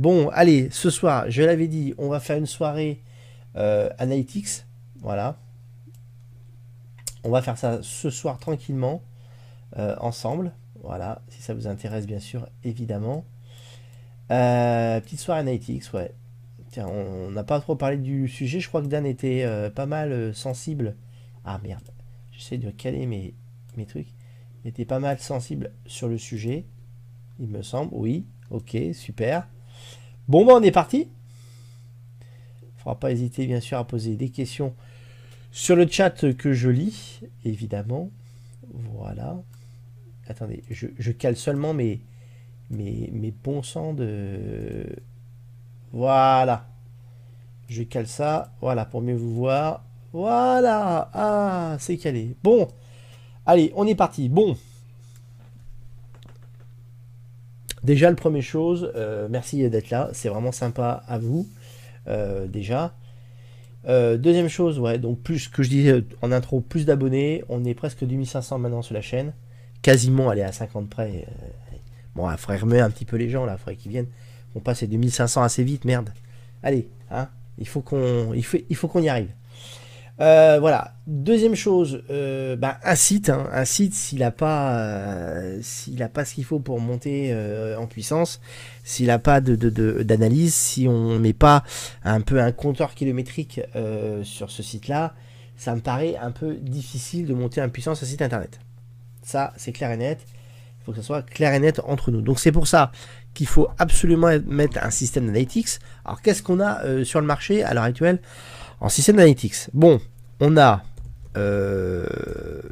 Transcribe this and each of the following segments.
Bon, allez, ce soir, je l'avais dit, on va faire une soirée euh, Analytics. Voilà. On va faire ça ce soir tranquillement, euh, ensemble. Voilà, si ça vous intéresse, bien sûr, évidemment. Euh, petite soirée Analytics, ouais. Tiens, on n'a pas trop parlé du sujet. Je crois que Dan était pas mal sensible. Ah merde, j'essaie de caler mes, mes trucs. Il était pas mal sensible sur le sujet, il me semble. Oui, ok, super. Bon, bah, on est parti. Il ne faudra pas hésiter, bien sûr, à poser des questions sur le chat que je lis, évidemment. Voilà. Attendez, je, cale seulement mes, mes, mes bons sens de... Voilà. Je cale ça, voilà, pour mieux vous voir. Voilà. Ah, c'est calé. Bon. Allez, on est parti. Bon. Déjà, le premier chose, euh, merci d'être là. C'est vraiment sympa à vous. Euh, déjà. Euh, deuxième chose, ouais, donc plus que je disais en intro, plus d'abonnés. On est presque 2500 maintenant sur la chaîne. Quasiment, aller à 50 près. bon, il faudrait remettre un petit peu les gens là, il faudrait qu'ils viennent. On passe à 2500 assez vite, merde. Allez, hein, il faut qu'on il faut qu'on y arrive. Euh, voilà. Deuxième chose, euh, bah, un site, hein. un site s'il n'a pas, euh, s'il a pas ce qu'il faut pour monter en puissance, s'il n'a pas de, d'analyse, si on met pas un peu un compteur kilométrique sur ce site-là, ça me paraît un peu difficile de monter en puissance un site internet. Ça, c'est clair et net. Il faut que ça soit clair et net entre nous. Donc c'est pour ça qu'il faut absolument mettre un système d'analytics. Alors qu'est-ce qu'on a sur le marché à l'heure actuelle? En système d'analytics Bon, on a euh,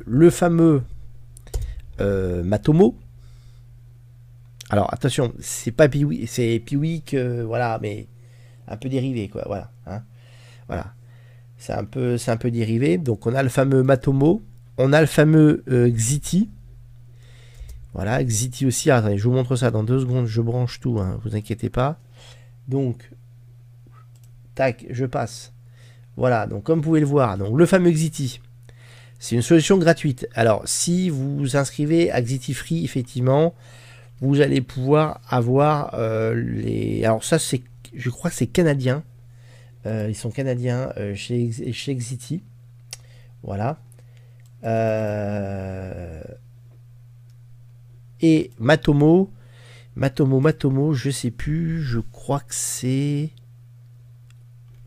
le fameux euh, Matomo. Alors attention, c'est pas Piwi, c'est Piwik, voilà, mais un peu dérivé, quoi. Voilà, hein. voilà. C'est un peu, c'est un peu dérivé. Donc on a le fameux Matomo, on a le fameux euh, Xiti. Voilà, Xiti aussi. attendez, je vous montre ça dans deux secondes. Je branche tout, hein, vous inquiétez pas. Donc, tac, je passe voilà, donc comme vous pouvez le voir, donc le fameux Xiti, c'est une solution gratuite. Alors, si vous vous inscrivez à Xiti Free, effectivement, vous allez pouvoir avoir euh, les. Alors, ça, c'est, je crois que c'est canadien. Euh, ils sont canadiens euh, chez, chez Xiti. Voilà. Et Matomo. Matomo, Matomo, je sais plus. Je crois que c'est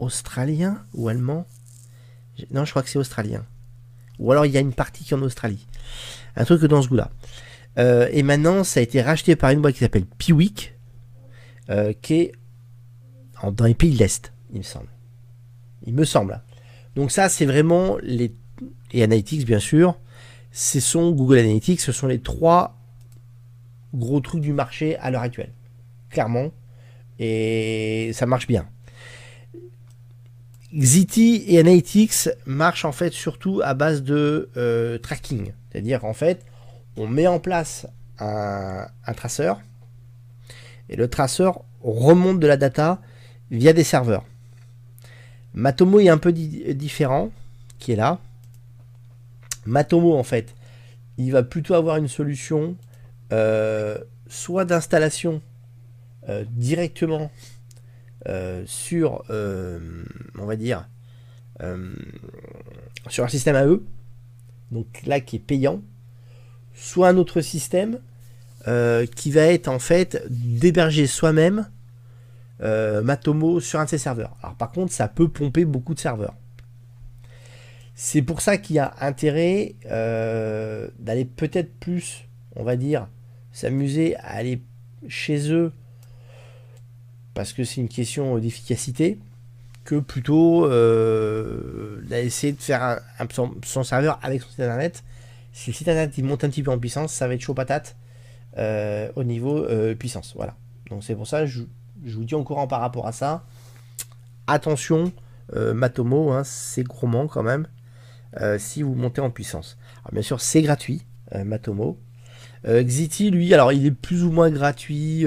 australien ou allemand? Non, je crois que c'est australien. Ou alors il y a une partie qui est en Australie. Un truc dans ce goût-là. Euh, et maintenant, ça a été racheté par une boîte qui s'appelle Piwik, euh, qui est dans les pays de l'Est, il me semble. Il me semble. Donc ça, c'est vraiment les... Et Analytics, bien sûr. Ce sont Google Analytics, ce sont les trois gros trucs du marché à l'heure actuelle. Clairement. Et ça marche bien. Xiti et Analytics marchent en fait surtout à base de euh, tracking. C'est-à-dire en fait, on met en place un, traceur et le traceur remonte de la data via des serveurs. Matomo est un peu différent, qui est là. Matomo en fait, il va plutôt avoir une solution euh, soit d'installation euh, directement sur, euh, on va dire, euh, sur un système à eux, donc là qui est payant, soit un autre système qui va être en fait d'héberger soi-même Matomo sur un de ses serveurs. Alors par contre, ça peut pomper beaucoup de serveurs. C'est pour ça qu'il y a intérêt d'aller peut-être plus, on va dire, s'amuser à aller chez eux parce que c'est une question d'efficacité, que plutôt euh, d'essayer de faire son, serveur avec son site internet. Si le site internet il monte un petit peu en puissance, ça va être chaud patate euh, au niveau euh, puissance. Voilà. Donc c'est pour ça, je, je, vous dis en courant par rapport à ça. Attention, Matomo, hein, c'est gourmand quand même. si vous montez en puissance. Alors bien sûr, c'est gratuit, Matomo. Xiti, lui, alors il est plus ou moins gratuit.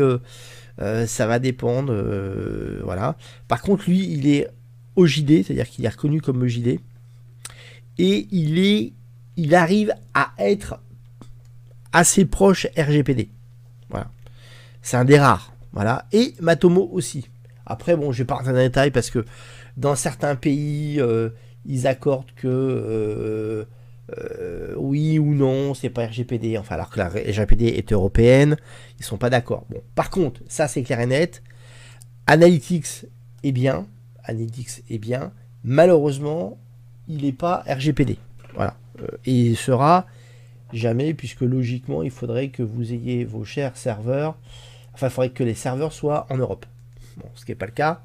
Euh, ça va dépendre. Euh, voilà. Par contre, lui, il est OJD, c'est-à-dire qu'il est reconnu comme OJD. Et il, est, il arrive à être assez proche RGPD. Voilà. C'est un des rares. Voilà. Et Matomo aussi. Après, bon, je vais pas rentrer dans les détails parce que dans certains pays, euh, ils accordent que euh, euh, oui ou non, c'est pas RGPD. Enfin, alors que la RGPD est européenne, ils sont pas d'accord. Bon, par contre, ça c'est clair et net. Analytics est bien. Analytics est bien. Malheureusement, il n'est pas RGPD. Voilà. et il sera jamais, puisque logiquement, il faudrait que vous ayez vos chers serveurs. Enfin, il faudrait que les serveurs soient en Europe. Bon, ce qui n'est pas le cas.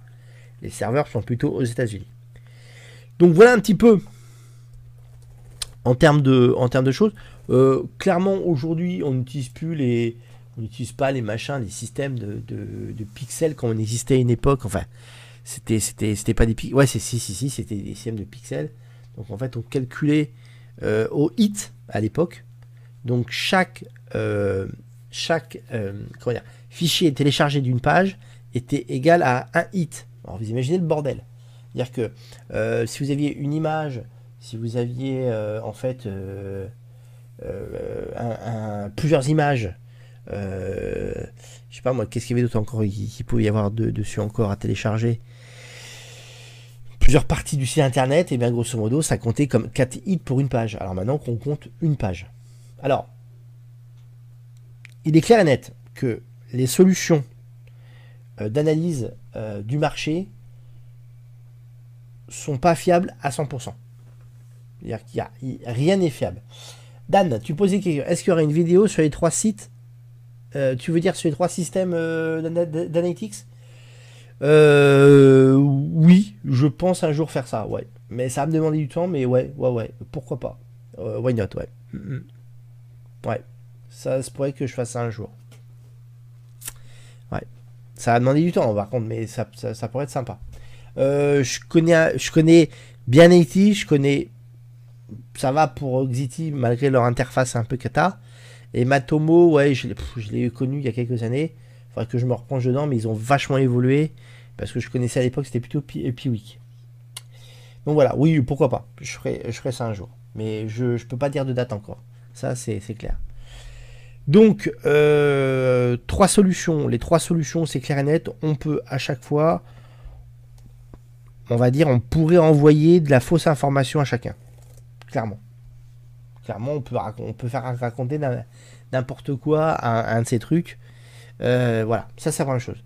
Les serveurs sont plutôt aux États-Unis. Donc voilà un petit peu en termes de, en termes de choses. Euh, clairement, aujourd'hui, on n'utilise plus les, on n'utilise pas les machins, les systèmes de, pixels comme on existait à une époque. Enfin, c'était, c'était, c'était pas des pixels. Ouais, c'est si, si, si, c'était des systèmes de pixels. Donc en fait, on calculait euh, au hit à l'époque. Donc chaque, euh, chaque fichier téléchargé d'une page était égal à un hit. Alors vous imaginez le bordel. C'est-à-dire que si vous aviez une image, si vous aviez euh, en fait euh, plusieurs images, je sais pas moi, qu'est-ce qu'il y avait d'autre encore qui, pouvait y avoir dessus encore à télécharger? Plusieurs parties du site internet, et bien grosso modo, ça comptait comme 4 hits pour une page. Alors maintenant qu'on compte une page. Alors, il est clair et net que les solutions d'analyse du marché sont pas fiables à 100%. C'est-à-dire qu'il y a, rien n'est fiable. Dan, tu posais question. Est-ce qu'il y aurait une vidéo sur les trois sites? Euh, Tu veux dire sur les trois systèmes euh, d'analytics? Euh, Oui, je pense un jour faire ça, ouais. Mais ça va me demander du temps, mais ouais, ouais, ouais. Pourquoi pas? Why not, ouais. Ouais. Ça se pourrait que je fasse ça un jour. Ouais. Ça va demander du temps, par contre, mais ça pourrait être sympa. Je, connais, je connais bien Haiti, je connais. Ça va pour Xiti malgré leur interface un peu cata. Et Matomo, ouais, je l'ai connu il y a quelques années. Faudrait que je me replonge dedans, mais ils ont vachement évolué. Parce que je connaissais à l'époque, c'était plutôt Piwik. Donc voilà, oui, pourquoi pas. Je ferai, je ça un jour. Mais je ne peux pas dire de date encore. Ça, c'est clair. Donc, euh, trois solutions. Les trois solutions, c'est clair et net. On peut à chaque fois on va dire, on pourrait envoyer de la fausse information à chacun. Clairement. Clairement, on peut, faire raconter n'importe quoi à un, de ces trucs. Euh, voilà, ça c'est la première chose.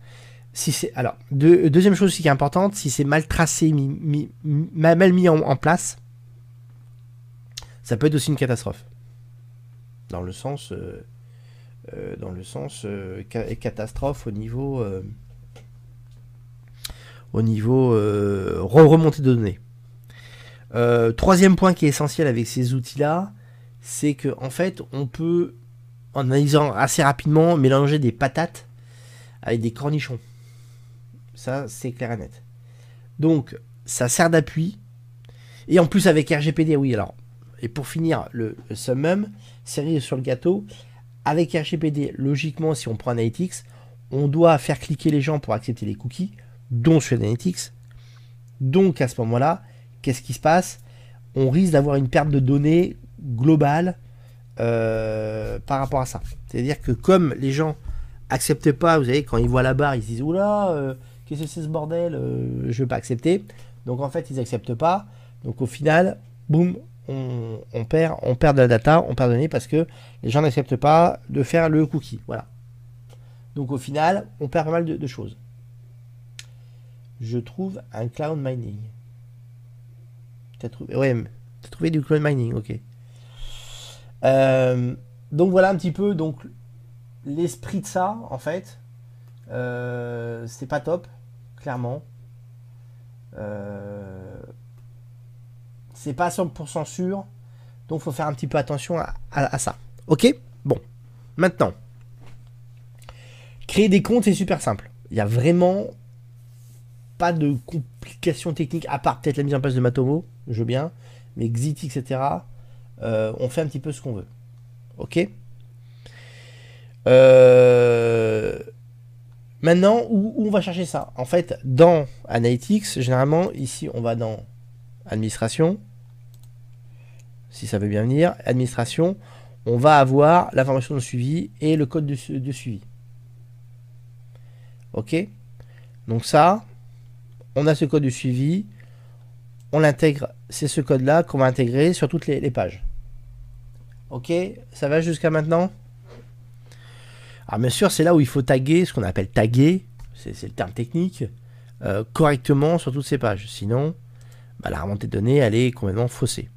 Si alors deuxième chose aussi qui est importante, si c'est mal tracé, mal mis en, place, ça peut être aussi une catastrophe. Dans le sens, euh, euh, dans le sens catastrophe au niveau au niveau remontée de données. Euh, troisième point qui est essentiel avec ces outils-là, c'est qu'en en fait, on peut, en analysant assez rapidement, mélanger des patates avec des cornichons. Ça, c'est clair et net. Donc, ça sert d'appui. Et en plus, avec RGPD, oui, alors. Et pour finir, le, summum, série sur le gâteau, avec RGPD, logiquement, si on prend Analytics, on doit faire cliquer les gens pour accepter les cookies dont sur Analytics. Donc à ce moment-là, qu'est-ce qui se passe? On risque d'avoir une perte de données globale euh, par rapport à ça. C'est-à-dire que comme les gens acceptent pas, vous savez, quand ils voient la barre, ils se disent Oula, euh, qu'est-ce que c'est ce bordel euh, Je veux pas accepter. Donc en fait, ils acceptent pas. Donc au final, boum, on, perd, on perd de la data, on perd de données parce que les gens n'acceptent pas de faire le cookie. Voilà. Donc au final, on perd pas mal de choses je trouve un cloud mining. T'as trouvé Ouais, t'as trouvé du cloud mining, ok. Euh, donc voilà un petit peu donc l'esprit de ça en fait. Euh, c'est pas top, clairement. Euh, c'est pas 100% sûr, donc faut faire un petit peu attention à ça. Ok Bon, maintenant, créer des comptes c'est super simple. Il y a vraiment pas de complications techniques, à part peut-être la mise en place de Matomo, je veux bien, mais Xiti, etc., euh, on fait un petit peu ce qu'on veut. Ok? Euh, Maintenant, où, on va chercher ça? En fait, dans Analytics, généralement, ici, on va dans Administration, si ça veut bien venir, Administration, on va avoir l'information de suivi et le code de suivi. Ok? Donc ça, on a ce code de suivi. On l'intègre, c'est ce code-là qu'on va intégrer sur toutes les, pages. Ok? Ça va jusqu'à maintenant? Alors bien sûr, c'est là où il faut taguer, ce qu'on appelle taguer, c'est le terme technique, euh, correctement sur toutes ces pages. Sinon, bah, la remontée de données, elle est complètement faussée.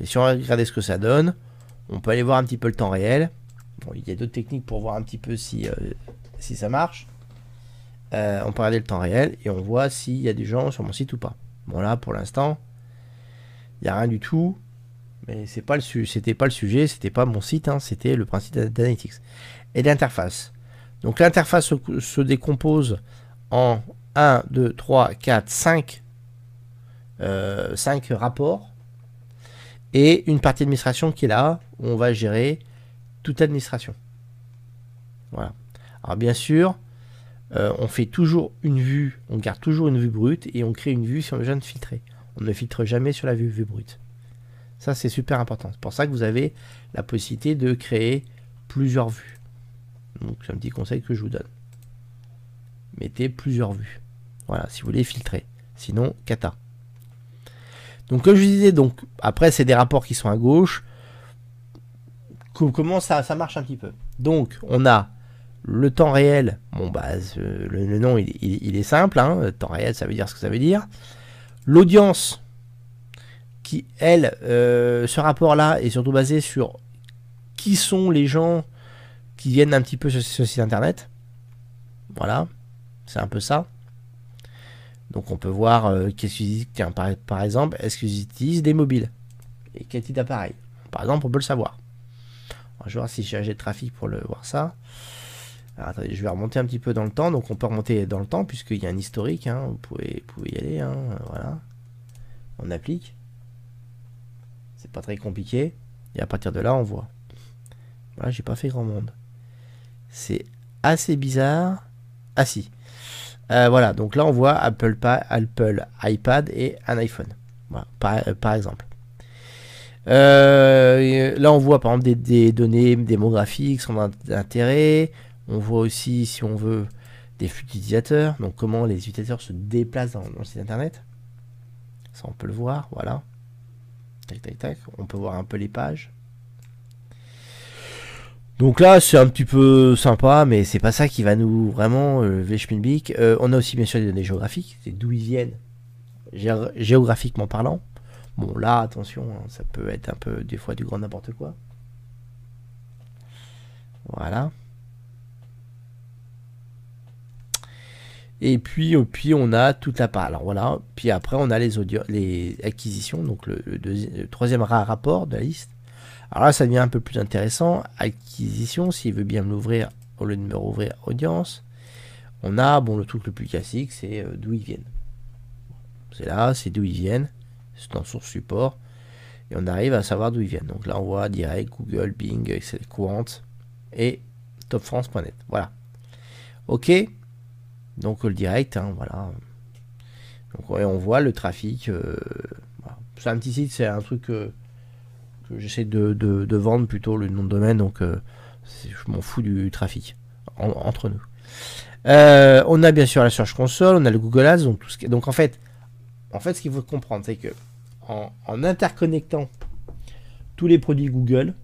Et si on regarde ce que ça donne, on peut aller voir un petit peu le temps réel. Bon, il y a d'autres techniques pour voir un petit peu si, euh, si ça marche. Euh, on peut regarder le temps réel et on voit s'il y a des gens sur mon site ou pas. Bon là, pour l'instant, il n'y a rien du tout. Mais c'est pas le c'était pas le sujet, c'était pas mon site, hein, c'était le principe d'analytics. Et l'interface. Donc l'interface se, se, décompose en 1, 2, 3, 4, 5, 5 rapports et une partie d'administration qui est là, où on va gérer toute administration. Voilà. Alors bien sûr, euh, on fait toujours une vue, on garde toujours une vue brute et on crée une vue on besoin de filtrer. On ne filtre jamais sur la vue, brute. Ça, c'est super important. C'est pour ça que vous avez la possibilité de créer plusieurs vues. Donc, c'est un petit conseil que je vous donne. Mettez plusieurs vues. Voilà, si vous voulez filtrer. Sinon, kata. Donc, comme je vous disais, donc, après, c'est des rapports qui sont à gauche. Comment ça marche un petit peu? Donc, on a le temps réel, bon bah le, nom il, est simple, hein. temps réel ça veut dire ce que ça veut dire. L'audience, qui elle, euh, ce rapport-là est surtout basé sur qui sont les gens qui viennent un petit peu sur ce site internet. Voilà, c'est un peu ça. Donc on peut voir euh, qu'est-ce qu'ils par, par exemple, est-ce qu'ils utilisent des mobiles Et quel type d'appareil? Par exemple, on peut le savoir. je vais voir si j'ai de trafic pour le voir ça je vais remonter un petit peu dans le temps. Donc on peut remonter dans le temps puisqu'il y a un historique. Hein. Vous, pouvez, y aller. Hein. Voilà. On applique. C'est pas très compliqué. Et à partir de là, on voit. Voilà, j'ai pas fait grand monde. C'est assez bizarre. Ah si. Euh, voilà, donc là on voit Apple, Apple iPad et un iPhone. Voilà, par, exemple. Euh, là on voit par exemple des, des données démographiques, son intérêt, on voit aussi, si on veut, des flux d'utilisateurs, donc comment les utilisateurs se déplacent dans, le site internet. Ça, on peut le voir, voilà. Tac, tac, tac. On peut voir un peu les pages. Donc là, c'est un petit peu sympa, mais c'est pas ça qui va nous vraiment euh, euh on a aussi bien sûr des données géographiques, c'est d'où ils viennent, géographiquement parlant. Bon là, attention, hein, ça peut être un peu des fois du grand n'importe quoi. Voilà. Et puis, on a toute la part. Alors voilà. Puis après, on a les, les acquisitions, donc le, troisième rapport de la liste. Alors là, ça devient un peu plus intéressant. Acquisition, s'il veut bien l'ouvrir au lieu de me rouvrir audience. On a, bon, le truc le plus classique, c'est euh, d'où ils viennent. C'est là, c'est d'où ils viennent. C'est dans source support. Et on arrive à savoir d'où ils viennent. Donc là, on voit direct Google, Bing, Excel, Quant et topfrance.net. Voilà. OK donc le direct, hein, voilà. Donc on voit le trafic. Euh, c'est un petit site, c'est un truc euh, que j'essaie de, vendre plutôt le nom de domaine, donc euh, je m'en fous du trafic entre nous. on a bien sûr la Search Console, on a le Google Ads, donc, tout ce donc en fait, en fait, ce qu'il faut comprendre, c'est que en, en, interconnectant tous les produits Google,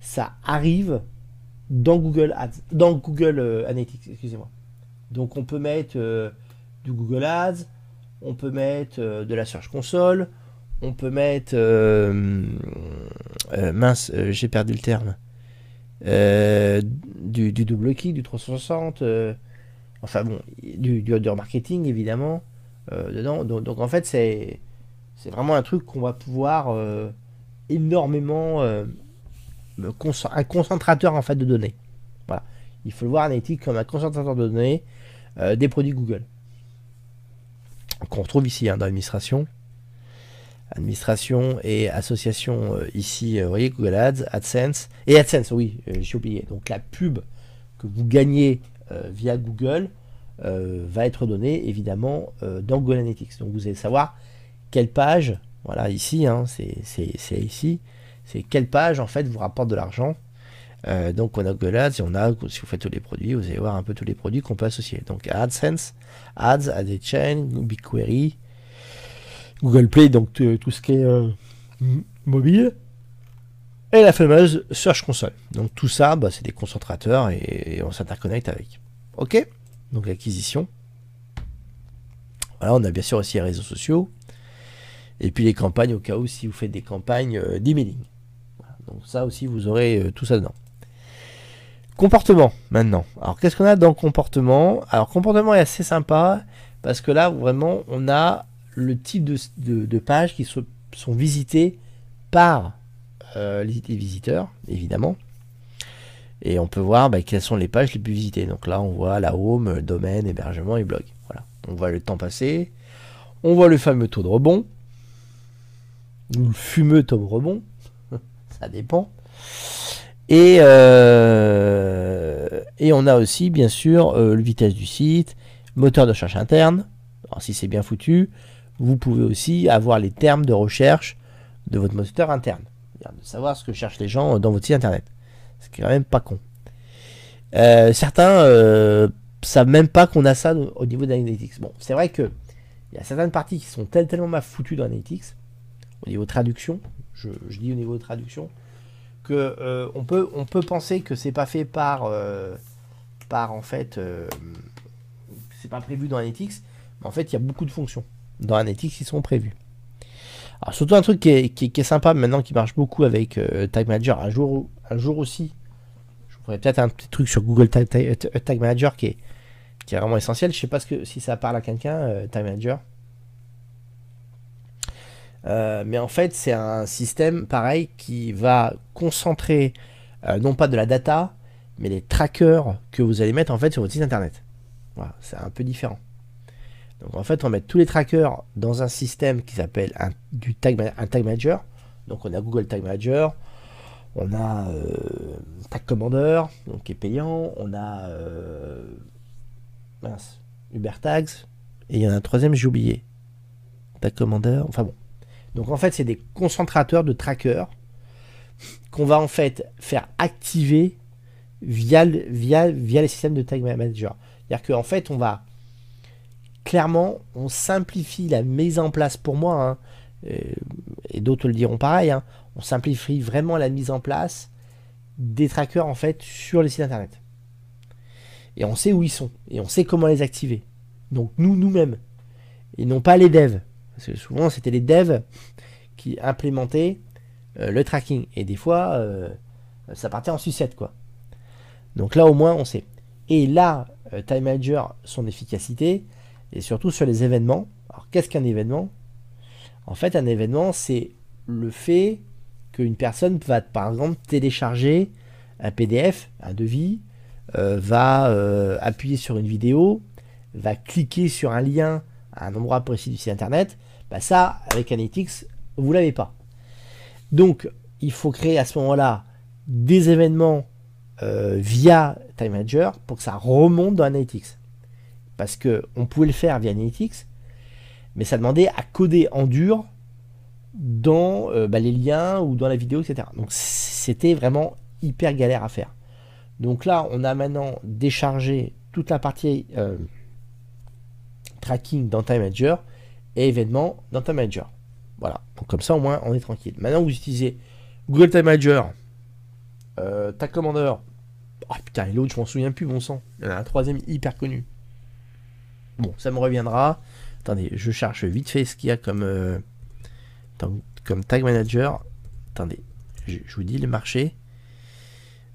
ça arrive dans Google Ads, dans Google Analytics, excusez-moi. Donc on peut mettre euh, du Google Ads, on peut mettre euh, de la Search Console, on peut mettre euh, mince, j'ai perdu le terme. Du, double clic, du 360, enfin bon, du, du marketing évidemment. Donc, en fait c'est vraiment un truc qu'on va pouvoir énormément un concentrateur en fait de données. Voilà. Il faut le voir Analytics comme un concentrateur de données euh, des produits Google. Qu'on retrouve ici hein, dans l'administration. Administration et association euh, ici, euh, vous voyez, Google Ads, AdSense. Et AdSense, oui, j'ai oublié. Donc la pub que vous gagnez via Google va être donnée évidemment dans Google Analytics. Donc vous allez savoir quelle page, voilà ici, hein, c'est ici, c'est quelle page en fait vous rapporte de l'argent Euh, donc on a Google Ads et on a, si vous faites tous les produits, vous allez voir un peu tous les produits qu'on peut associer. Donc AdSense, Ads, AdChain, BigQuery, Google Play, donc tout ce qui est euh, mobile, et la fameuse Search Console. Donc tout ça, bah, c'est des concentrateurs et, on s'interconnecte avec. Ok? Donc l'acquisition. Voilà, on a bien sûr aussi les réseaux sociaux. Et puis les campagnes au cas où si vous faites des campagnes euh, d'emailing. donc ça aussi, vous aurez euh, tout ça dedans. Comportement maintenant. Alors qu'est-ce qu'on a dans comportement? Alors comportement est assez sympa parce que là vraiment on a le type de, pages qui sont, visitées par euh, les, visiteurs évidemment. Et on peut voir bah, quelles sont les pages les plus visitées. Donc là on voit la home, domaine, hébergement et blog. Voilà. On voit le temps passé. On voit le fameux taux de rebond. Ou le fumeux taux de rebond. Ça dépend. Et, euh, et on a aussi, bien sûr, euh, le vitesse du site, moteur de recherche interne. Alors, si c'est bien foutu, vous pouvez aussi avoir les termes de recherche de votre moteur interne. De savoir ce que cherchent les gens dans votre site internet. C'est quand même pas con. Euh, certains savent même pas qu'on a ça au niveau d'Analytics. Bon, c'est vrai que il y a certaines parties qui sont tellement mal foutues dans Analytics, au niveau traduction, je, je dis au niveau de traduction, que euh, on, peut, penser que c'est pas fait par, euh, par en fait, euh, c'est pas prévu dans Analytics, mais en fait il y a beaucoup de fonctions dans Analytics qui sont prévues. Alors surtout un truc qui est, sympa maintenant, qui marche beaucoup avec Tag Manager, un jour, aussi, je ferai peut-être un petit truc sur Google Tag, Manager qui est, vraiment essentiel. Je sais pas ce que, si ça parle à quelqu'un, Tag Manager. Euh, mais en fait, c'est un système pareil qui va concentrer euh, non pas de la data, mais les trackers que vous allez mettre en fait sur votre site internet. C'est un peu différent. Donc en fait, on met tous les trackers dans un système qui s'appelle un, du tag, un tag manager. Donc on a Google Tag Manager, on a euh, Tag Commander, donc qui est payant, on a mince, Uber Tags, et il y en a un troisième, j'ai oublié. Tag Commander, enfin bon. Donc en fait, c'est des concentrateurs de trackers qu'on va en fait faire activer via, les systèmes de Tag Manager. C'est-à-dire qu'en fait, on va clairement, on simplifie la mise en place pour moi, hein, euh, et d'autres le diront pareil, hein, on simplifie vraiment la mise en place des trackers en fait sur les sites internet. Et on sait où ils sont, et on sait comment les activer. Donc nous, nous-mêmes, et non pas les devs. Parce que souvent, c'était les devs qui implémentaient euh, le tracking. Et des fois, euh, ça partait en sucette, quoi. Donc là, au moins, on sait. Et là, euh, Time Manager, son efficacité, et surtout sur les événements. Alors, qu'est-ce qu'un événement? En fait, un événement, c'est le fait qu'une personne va, par exemple, télécharger un PDF, un devis, va appuyer sur une vidéo, va cliquer sur un lien à un endroit précis du site internet, bah ça, avec Analytics, vous l'avez pas. Donc, il faut créer à ce moment-là des événements euh, via Time Manager pour que ça remonte dans Analytics. Parce que on pouvait le faire via Analytics, mais ça demandait à coder en dur dans euh, bah, les liens ou dans la vidéo, etc. Donc c'était vraiment hyper galère à faire. Donc là, on a maintenant déchargé toute la partie euh, tracking dans Time Manager et événements dans Time Manager. Voilà, donc comme ça au moins on est tranquille. Maintenant vous utilisez Google Time Manager, euh, Tag Commander. Oh putain, et l'autre je m'en souviens plus, bon sang. Il y en a un troisième hyper connu. Bon, ça me reviendra. Attendez, je cherche vite fait ce qu'il y a comme, euh, comme Tag Manager. Attendez, je, vous dis les marchés.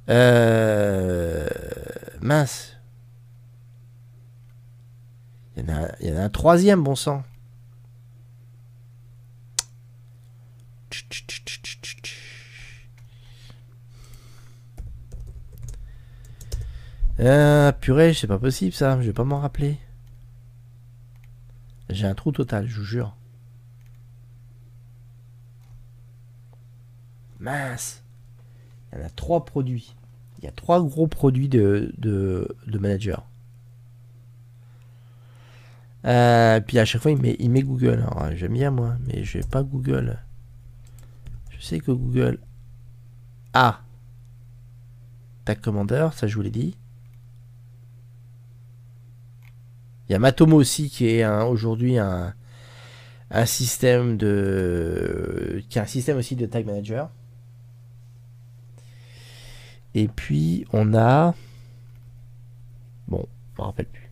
Euh, mince. Il y, en a, il y en a un troisième, bon sang. Euh, purée, c'est pas possible ça, je vais pas m'en rappeler. J'ai un trou total, je vous jure. Mince. Il y en a trois produits. Il y a trois gros produits de, de, de manager. Euh, puis à chaque fois, il met, il met Google. j'aime bien moi, mais je vais pas Google. Je sais que Google a Tag Commander, ça je vous l'ai dit. Il y a Matomo aussi qui est aujourd'hui un, système de qui est un système aussi de tag manager. Et puis on a bon, je me rappelle plus.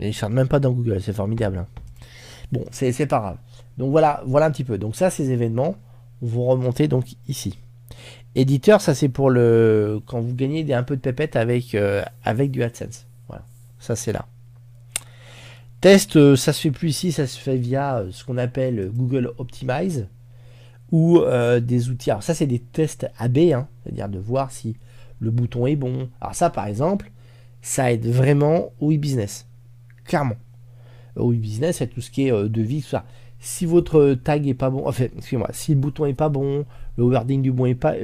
Et ils ne même pas dans Google, c'est formidable. Hein. Bon, c'est pas grave. Donc voilà, voilà un petit peu. Donc ça, ces événements, vous remontez donc ici. Éditeur, ça c'est pour le quand vous gagnez un peu de pépette avec, euh, avec du AdSense. Voilà, ça c'est là. Test, euh, ça se fait plus ici, ça se fait via euh, ce qu'on appelle Google Optimize ou des outils. Alors ça c'est des tests AB, hein, c'est-à-dire de voir si le bouton est bon. Alors ça par exemple, ça aide vraiment au e-business, clairement. Au e-business, c'est tout ce qui est devis, tout ça si votre tag est pas bon, enfin, excusez-moi, si le bouton est pas bon, le wording du, est pas,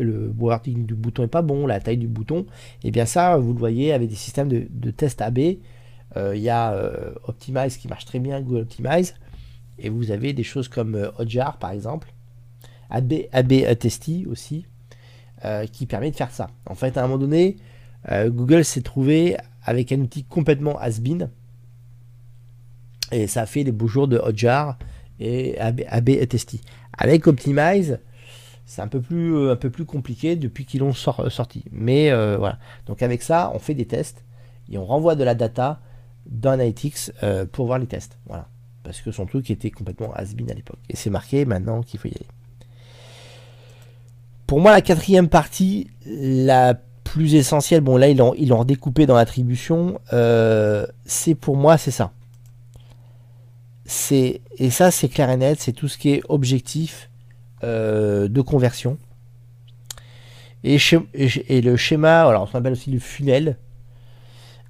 bouton est pas bon, la taille du bouton, et eh bien ça, vous le voyez avec des systèmes de, test AB. Euh, il y a euh, Optimize qui marche très bien, Google Optimize, et vous avez des choses comme euh, Hotjar par exemple, AB, AB Testy aussi, qui permet de faire ça. En fait, à un moment donné, Google s'est trouvé avec un outil complètement has-been, et ça a fait les beaux jours de Hotjar et AB, et Testy. Avec Optimize, c'est un peu plus euh, un peu plus compliqué depuis qu'ils l'ont euh, sorti. Mais euh, voilà. Donc avec ça, on fait des tests et on renvoie de la data dans Analytics pour voir les tests. Voilà. Parce que son truc était complètement has-been à l'époque. Et c'est marqué maintenant qu'il faut y aller. Pour moi, la quatrième partie, la plus essentielle, bon là ils l'ont ils redécoupé dans l'attribution, c'est pour moi c'est ça c'est et ça c'est clair et net, c'est tout ce qui est objectif euh, de conversion. Et, le schéma, alors on appelle aussi le funnel,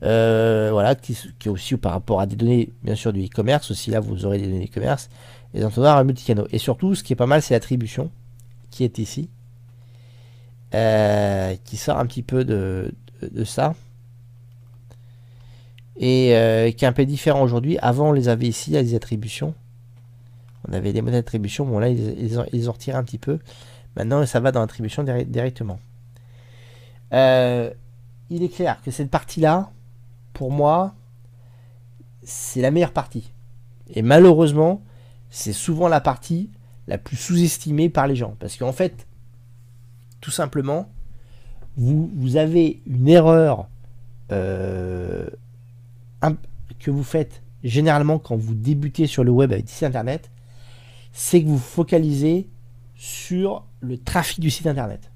euh, voilà, qui, est aussi par rapport à des données, bien sûr, du e-commerce. Aussi là, vous aurez des données e-commerce, et entonnoirs un multicanaux. Et surtout, ce qui est pas mal, c'est l'attribution qui est ici, euh, qui sort un petit peu de ça et qui est un peu différent aujourd'hui. Avant, on les avait ici, a des attributions. On avait des modèles d'attribution. Bon, là, ils, ont, ils, ont, un petit peu. Maintenant, ça va dans l'attribution directement. Euh, il est clair que cette partie-là, pour moi, c'est la meilleure partie. Et malheureusement, c'est souvent la partie la plus sous-estimée par les gens. Parce qu'en fait, tout simplement, vous, avez une erreur euh, que vous faites généralement quand vous débutez sur le web avec des internet, c'est que vous focalisez sur le trafic du site internet.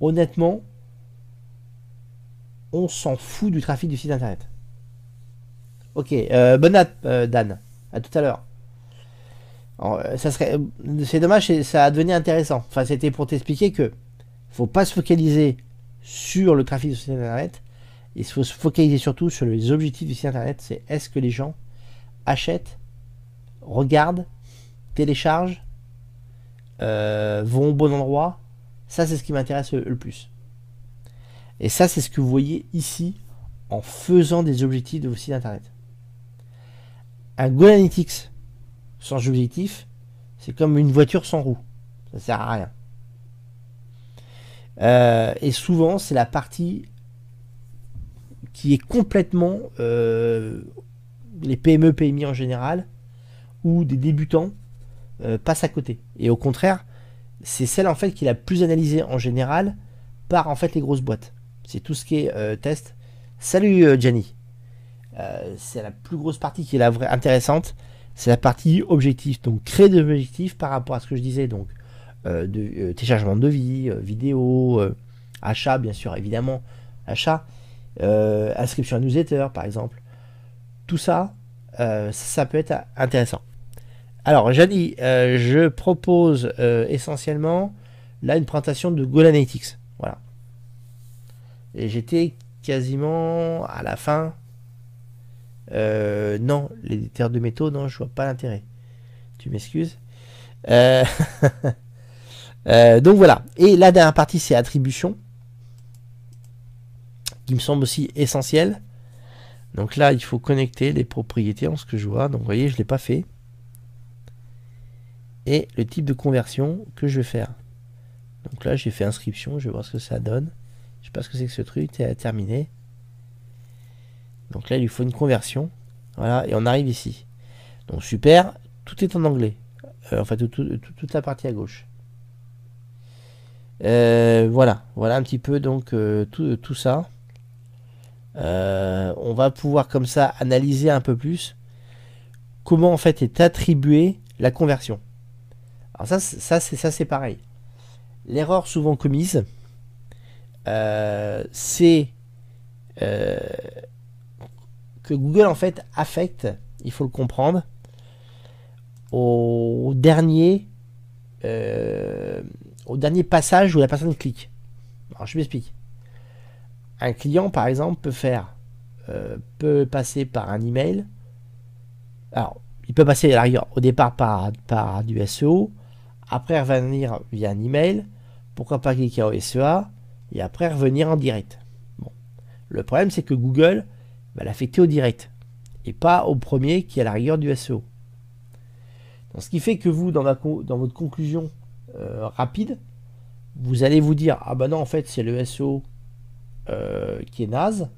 Honnêtement, on s'en fout du trafic du site internet. Ok, euh, bonne euh, Dan. À tout à l'heure. Euh, ça serait, c'est dommage, ça a devenu intéressant. Enfin, c'était pour t'expliquer que faut pas se focaliser sur le trafic du site internet, il faut se focaliser surtout sur les objectifs du site internet. C'est est-ce que les gens achètent, regardent, téléchargent, euh, vont au bon endroit. Ça, c'est ce qui m'intéresse le, plus. Et ça, c'est ce que vous voyez ici en faisant des objectifs de vos sites internet. Un Google Analytics sans objectif, c'est comme une voiture sans roue. Ça sert à rien. Euh, et souvent, c'est la partie qui est complètement euh, les PME, PMI en général, ou des débutants euh, passent à côté. Et au contraire, c'est celle en fait qui est la plus analysée en général par en fait les grosses boîtes. C'est tout ce qui est euh, test. Salut Jenny. c'est la plus grosse partie qui est la vraie intéressante. C'est la partie objectif. Donc créer des objectifs par rapport à ce que je disais. Donc de téléchargement de devis, vidéo, achat bien sûr évidemment, achat euh, inscription à newsletter par exemple. Tout ça, euh, ça peut être intéressant. Alors, Jani, euh, je propose essentiellement là une présentation de Google Analytics. Voilà. Et j'étais quasiment à la fin. non, l'éditeur de métaux, non, je vois pas l'intérêt. Tu m'excuses. donc voilà. Et la dernière partie, c'est attribution qui me semble aussi essentiel. Donc là, il faut connecter les propriétés en ce que je vois. Donc vous voyez, je ne l'ai pas fait. Et le type de conversion que je vais faire. Donc là, j'ai fait inscription, je vais voir ce que ça donne. Je sais pas ce que c'est que ce truc, c'est terminé. Donc là, il lui faut une conversion. Voilà, et on arrive ici. Donc super, tout est en anglais. Euh, enfin, toute la partie à gauche. Euh, voilà, voilà un petit peu donc euh, tout, tout, ça. on va pouvoir comme ça analyser un peu plus comment en fait est attribuée la conversion. Alors ça, ça c'est ça c'est pareil. L'erreur souvent commise, c'est que Google en fait affecte, il faut le comprendre, au dernier, euh, au dernier passage où la personne clique. Alors je m'explique. Un client par exemple peut faire, euh, peut passer par un email. Alors il peut passer au départ par, par du SEO, après revenir via un email, pourquoi pas cliquer au SEA et après revenir en direct. Bon. Le problème c'est que Google va l'affecter au direct et pas au premier qui est à la rigueur du SEO. Donc, ce qui fait que vous, dans, votre conclusion euh, rapide, vous allez vous dire Ah bah non, en fait, c'est le SEO euh, qui est naze,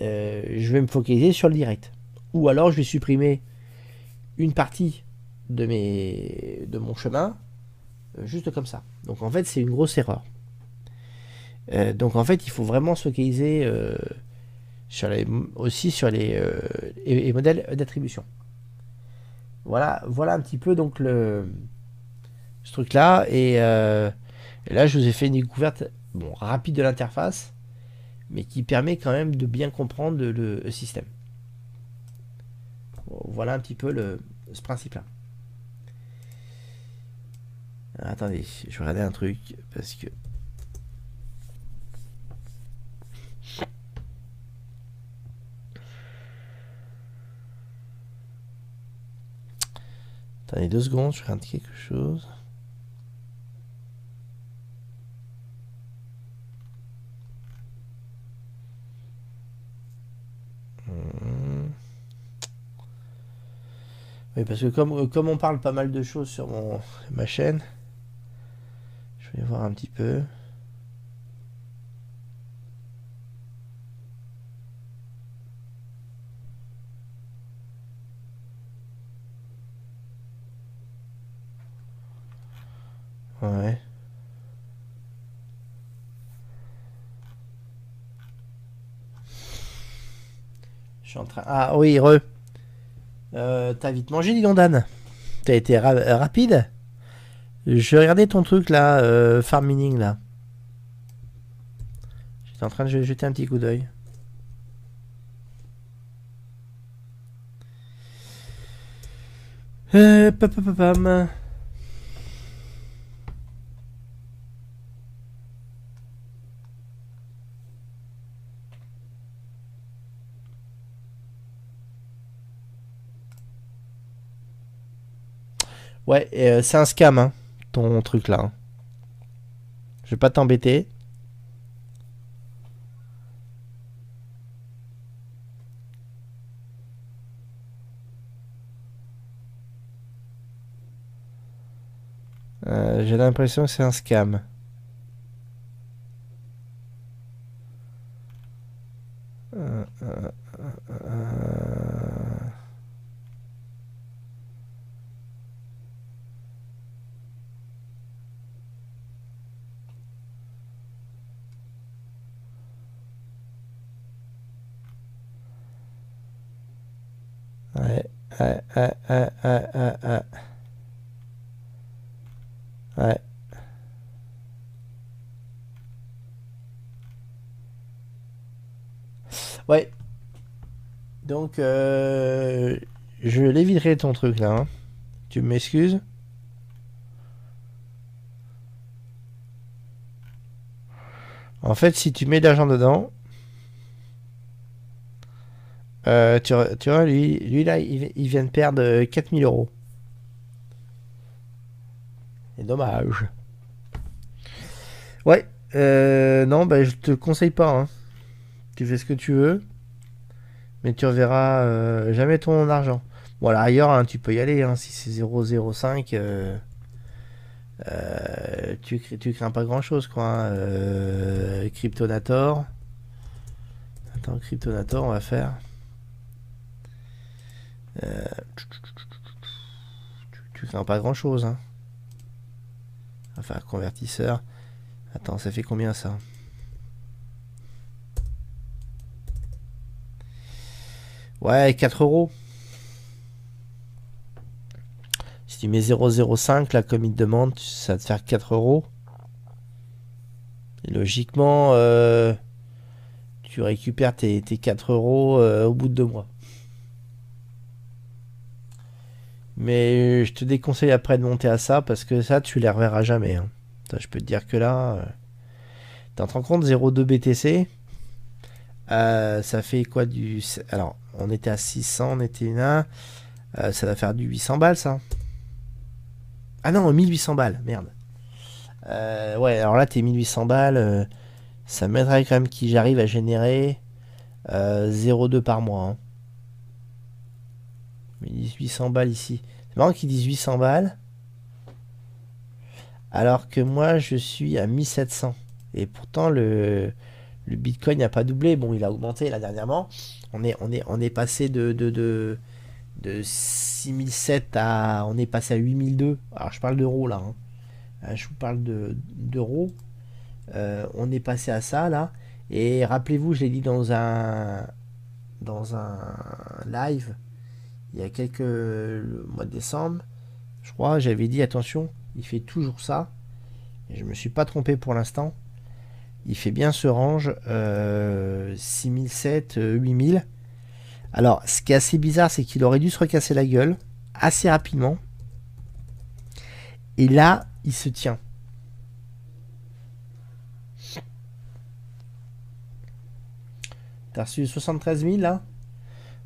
euh, je vais me focaliser sur le direct. Ou alors, je vais supprimer une partie de, mes, de mon chemin, juste comme ça. Donc, en fait, c'est une grosse erreur. donc, en fait, il faut vraiment se focaliser les, aussi sur les, euh, modèles d'attribution. Voilà, voilà un petit peu donc le ce truc là euh, et, là je vous ai fait une découverte bon, rapide de l'interface mais qui permet quand même de bien comprendre le, système. voilà un petit peu le, ce principe là. Attendez, je vais regarder un truc parce que Attendez deux secondes, je regarde quelque chose. Hmm. Oui, parce que comme, comme on parle pas mal de choses sur mon, ma chaîne, je vais voir un petit peu. Ouais. Je suis en train. Ah oui, re. Euh, T'as vite mangé, dis donc, Dan. T'as été rapide. Je regardais ton truc là, euh, là. J'étais en train de jeter un petit coup d'œil. Euh. Ouais, euh, c'est un scam, hein, ton truc là. Hein. Je vais pas t'embêter. Euh, j'ai l'impression que c'est un scam. Euh, Ouais, ouais, ouais, ouais. Ouais. Ouais. Donc, euh, je l'éviterai ton truc là. Hein. Tu m'excuses En fait, si tu mets de l'argent dedans, euh, tu, vois, lui, lui là, il, vient de perdre 4000 euros. C'est dommage. Ouais, euh, non, bah, je te conseille pas. Hein. Tu fais ce que tu veux, mais tu reverras euh, jamais ton argent. Bon, à l'arrière, hein, tu peux y aller. Hein, si c'est 0,05, euh, euh, tu, tu crains pas grand chose, quoi. Euh, Cryptonator. Attends, Cryptonator, on va faire. Tu, crains pas grand chose, hein. Enfin, convertisseur. Attends, ça fait combien ça? Ouais, 4 euros. Si tu mets 0,05 là comme il te demande, ça va te faire 4 euros. logiquement, euh, tu récupères tes, 4 euros euh, au bout de deux mois. Mais je te déconseille après de monter à ça parce que ça, tu les reverras jamais. Hein. je peux te dire que là, euh, tu te rends compte 0,2 BTC, ça fait quoi du. Alors, on était à 600, on était là. Euh, ça va faire du 800 balles, ça. Ah non, 1800 balles, merde. Euh, ouais, alors là, t'es 1800 balles. Euh, ça m'aiderait quand même que j'arrive à générer 0,2 par mois. Hein. 800 balles ici. C'est marrant qu'ils disent 800 balles. Alors que moi, je suis à 1700. Et pourtant, le, le Bitcoin n'a pas doublé. Bon, il a augmenté là dernièrement. On est, on est, on est passé de, de, de, de 6007 à. On est passé à 8002. Alors je parle d'euros là. Hein. Euh, je vous parle d'euros. Euh, on est passé à ça là. Et rappelez-vous, je l'ai dit dans un dans un live il y a quelques mois de décembre, je crois, j'avais dit attention, il fait toujours ça. Et je me suis pas trompé pour l'instant il fait bien ce range 6007, euh, 8000. Euh, Alors, ce qui est assez bizarre, c'est qu'il aurait dû se recasser la gueule assez rapidement. Et là, il se tient. T'as reçu 73 000 là?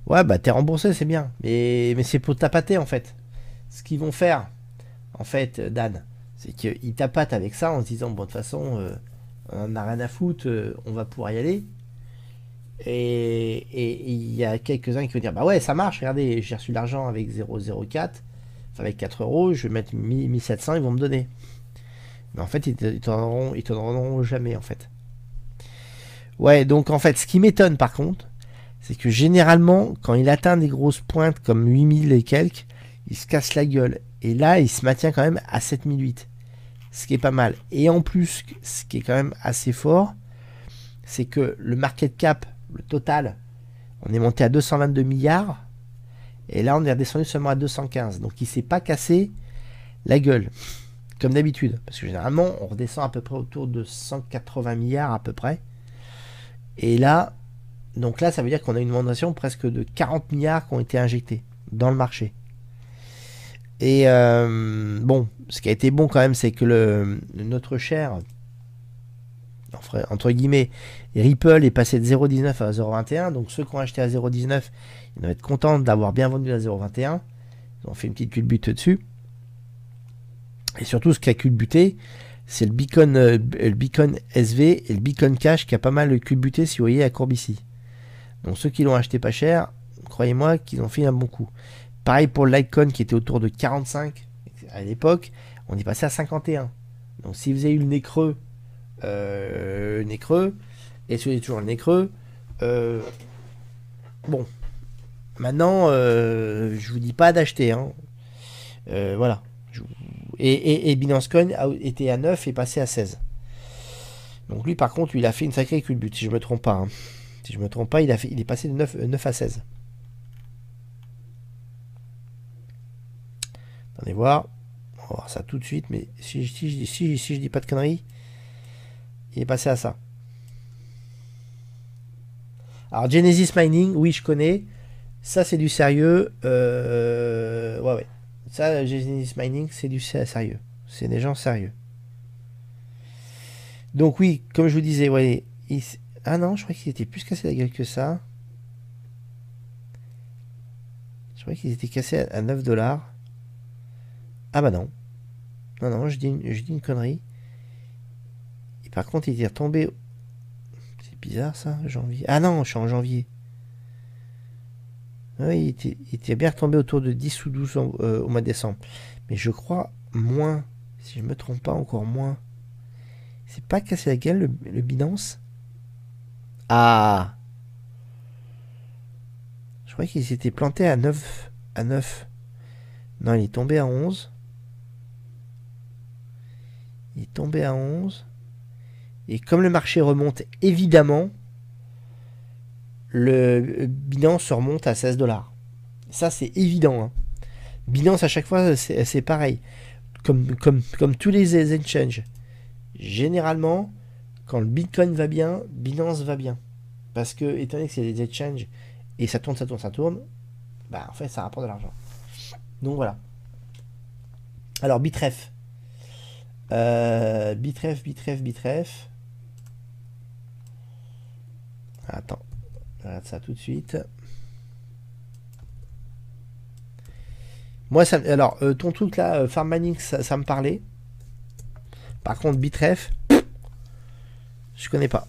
Ouais, bah t'es remboursé, c'est bien. Mais, mais c'est pour tapater en fait. Ce qu'ils vont faire, en fait, Dan, c'est qu'ils tapatent avec ça en se disant, bon, de toute façon, euh, on n'a rien à foutre, euh, on va pouvoir y aller. Et il y a quelques-uns qui vont dire Bah ouais, ça marche, regardez, j'ai reçu l'argent avec 0,04, enfin avec 4 euros, je vais mettre 1700, ils vont me donner. Mais en fait, ils t'en donneront, jamais, en fait. Ouais, donc en fait, ce qui m'étonne par contre, c'est que généralement, quand il atteint des grosses pointes comme 8000 et quelques, il se casse la gueule. Et là, il se maintient quand même à 7008 ce qui est pas mal. Et en plus, ce qui est quand même assez fort, c'est que le market cap, le total, on est monté à 222 milliards, et là on est redescendu seulement à 215. Donc il s'est pas cassé la gueule, comme d'habitude. Parce que généralement, on redescend à peu près autour de 180 milliards à peu près. Et là, donc là, ça veut dire qu'on a une augmentation presque de 40 milliards qui ont été injectés dans le marché. Et euh, bon, ce qui a été bon quand même, c'est que notre cher, entre guillemets, Ripple est passé de 0,19 à 0,21. Donc ceux qui ont acheté à 0,19, ils doivent être contents d'avoir bien vendu à 0,21. Ils ont fait une petite culbute dessus. Et surtout, ce qui a culbuté, c'est le Beacon, euh, le Beacon SV et le Beacon Cash qui a pas mal culbuté, si vous voyez, à courbe ici. Donc ceux qui l'ont acheté pas cher, croyez-moi qu'ils ont fait un bon coup. Pareil pour l'Icon qui était autour de 45 à l'époque, on est passé à 51. Donc si vous avez eu le nez creux, euh, le nez creux, et si vous avez toujours le nez creux, euh, bon, maintenant, euh, je vous dis pas d'acheter. Hein. voilà. Et, et, Binance Coin été à 9 et passé à 16. Donc lui, par contre, il a fait une sacrée culbute, si je me trompe pas. Hein. Si je me trompe pas, il, a fait, il est passé de 9, 9 à 16. Attendez voir. On va voir ça tout de suite, mais si, si, si, si je dis pas de conneries, il est passé à ça. Alors Genesis Mining, oui je connais. Ça c'est du sérieux. Euh, ouais ouais. Ça Genesis Mining c'est du sérieux. C'est des gens sérieux. Donc oui, comme je vous disais, ouais. Ah non, je crois qu'il était plus cassé la gueule que ça. Je crois qu'il était cassé à 9 dollars. Ah bah non. Non, non, je dis une, je dis une connerie. Et par contre, il est retombé. C'est bizarre ça, janvier. Ah non, je suis en janvier. Oui, il était, bien retombé autour de 10 ou 12 euh, au mois de décembre. Mais je crois moins, si je ne me trompe pas, encore moins. C'est pas cassé la gueule le, le Binance Ah Je crois qu'il s'était planté à 9. À 9. Non, il est tombé à 11. Il est tombé à 11. Et comme le marché remonte, évidemment, le Binance remonte à 16 dollars. Ça, c'est évident. Hein. Binance, à chaque fois, c'est pareil. Comme, comme, comme tous les exchanges. Généralement, quand le Bitcoin va bien, Binance va bien. Parce que, étant donné que c'est des exchanges et ça tourne, ça tourne, ça tourne, bah, en fait, ça rapporte de l'argent. Donc voilà. Alors, Bitref. Euh, Bitref, Bitref, Bitref. Attends, regarde ça tout de suite. Moi, ça, alors, euh, ton truc là, euh, Farm Mining, ça, me parlait. Par contre, Bitref, je connais pas.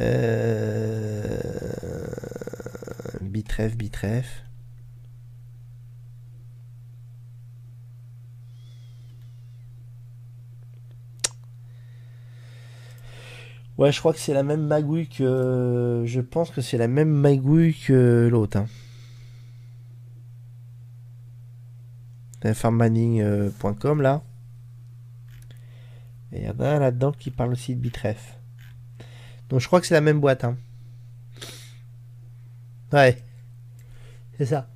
Euh... Bitref, Bitref. Ouais, je crois que c'est la même magouille que. Je pense que c'est la même magouille que l'autre. Hein. farmmanning.com là. Et il y en a un là-dedans qui parle aussi de Bitref. Donc je crois que c'est la même boîte. Hein. Ouais. C'est ça.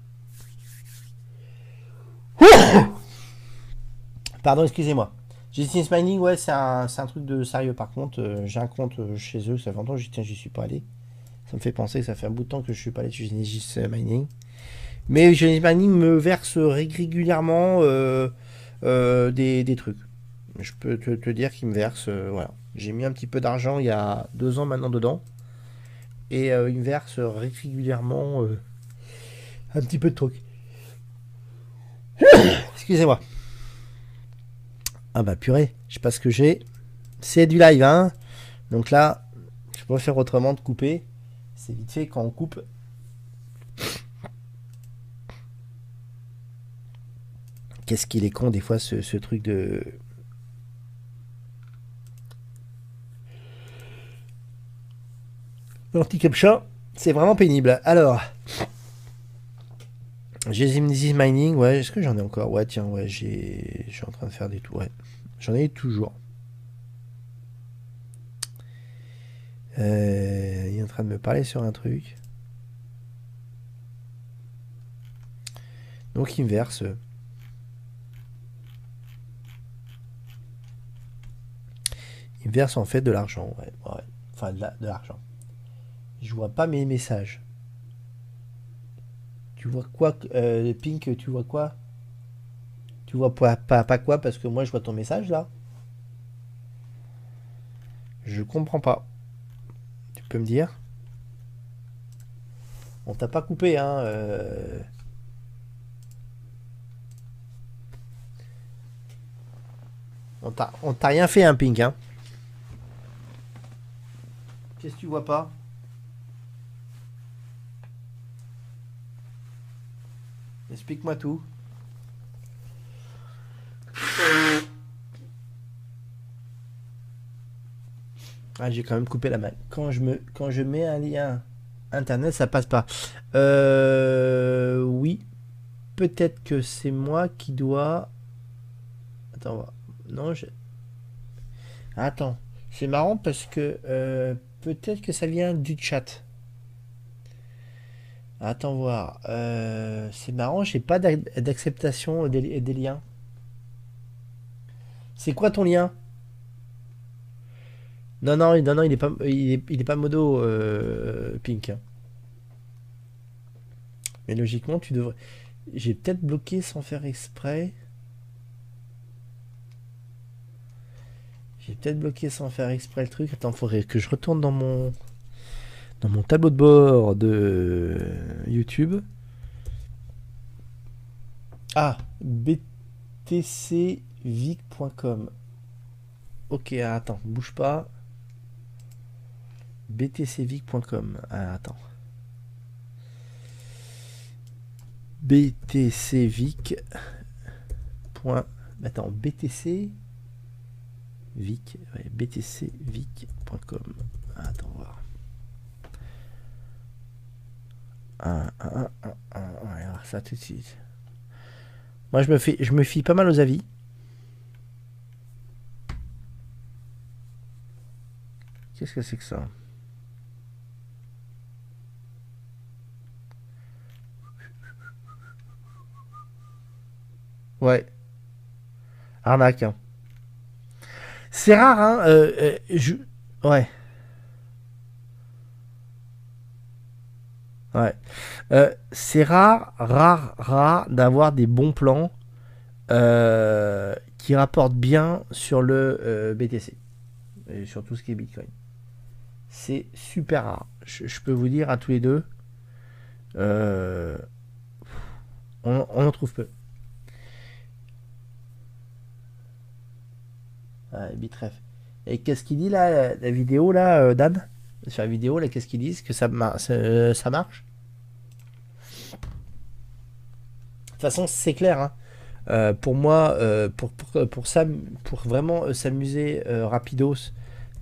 Pardon, excusez-moi. Justice Mining, ouais, c'est un, truc de sérieux. Par contre, euh, j'ai un compte euh, chez eux, ça fait longtemps, tiens, j'y suis pas allé. Ça me fait penser que ça fait un bout de temps que je suis pas allé sur Genesis Mining. Mais Mining me verse régulièrement euh, des, trucs. Je peux te, dire qu'il me verse, voilà. J'ai mis un petit peu d'argent il y a deux ans maintenant dedans. Et il me verse régulièrement un petit peu de trucs. Excusez-moi. Ah bah purée, je sais pas ce que j'ai. C'est du live, hein. Donc là, je peux faire autrement de couper. C'est vite fait quand on coupe. Qu'est-ce qu'il est con des fois ce, truc de... L'anti-captcha, c'est vraiment pénible. Alors, Genesis Mining, ouais, est-ce que j'en ai encore? Ouais, tiens, ouais, j'ai, je suis en train de faire des tours, ouais. J'en ai toujours. Euh, il est en train de me parler sur un truc. Donc il me verse. Il me verse en fait de l'argent, ouais, ouais. Enfin de l'argent. Je vois pas mes messages. Tu vois quoi, euh, Pink Tu vois quoi? Tu vois pas, pas, quoi? Parce que moi, je vois ton message là. Je comprends pas. Tu peux me dire? On t'a pas coupé, hein euh... On t'a rien fait, un hein, Pink, hein Qu'est-ce que tu vois pas? Explique-moi tout. Ah, j'ai quand même coupé la main. Quand je, mets un lien internet, ça passe pas. Euh, oui. Peut-être que c'est moi qui dois. Attends, non, je. Attends. C'est marrant parce que euh, peut-être que ça vient du chat. Attends voir. Euh, c'est marrant, j'ai pas d'acceptation des, liens. C'est quoi ton lien? Non, non, non, non, il est pas, il est, pas modo euh, pink. Mais logiquement, tu devrais. J'ai peut-être bloqué sans faire exprès. Peut-être bloqué sans faire exprès le truc. Attends, faudrait que je retourne dans mon dans mon tableau de bord de YouTube. Ah, btcvic.com. Ok, attends, bouge pas. btcvic.com. Ah, attends. btcvic. Attends, btc vic, btcvic.com. Ah, attends, voir. Ah, ah, ah, ah, ça tout de suite. Moi, je me, fais, je me fie pas mal aux avis. Qu'est-ce que c'est que ça? Ouais. Arnaque. Hein. C'est rare, hein. Euh, euh, je... Ouais. Ouais. Euh, c'est rare, rare, rare d'avoir des bons plans qui rapportent bien sur le BTC. Et sur tout ce qui est Bitcoin. C'est super rare. Je, peux vous dire à tous les deux. on en trouve peu. Bitref. Et qu'est-ce qu'il dit là, la vidéo là, euh, Dan? Sur la vidéo là, qu'est-ce qu'ils disent Que ça, euh, ça marche? De toute façon, c'est clair. Hein. Euh, pour moi, pour, pour, ça, pour vraiment s'amuser rapidos,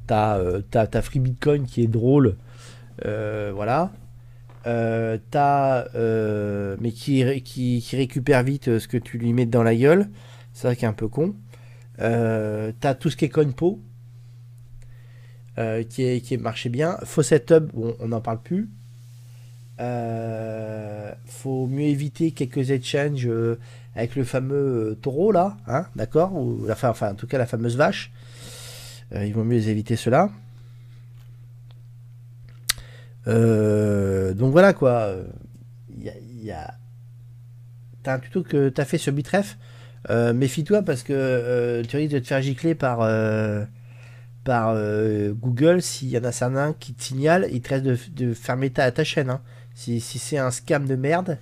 t'as as, Free Bitcoin qui est drôle. voilà. t'as mais qui, qui, qui, récupère vite ce que tu lui mets dans la gueule. C'est ça qui est un peu con. Euh, t'as tout ce qui est CoinPo, euh, qui, est, qui est bien. Faucet Hub, bon, on n'en parle plus. Euh, faut mieux éviter quelques exchanges avec le fameux taureau là, hein, d'accord? Ou la, enfin, en tout cas la fameuse vache. il vaut mieux éviter cela. donc voilà quoi. Il y a, T'as un tuto que t'as fait sur Bitref? Euh, méfie-toi parce que euh, tu risques de te faire gicler par, euh, Google s'il y en a certains qui te signalent, ils te restent de, fermer ta, ta chaîne. Hein. Si, c'est un scam de merde,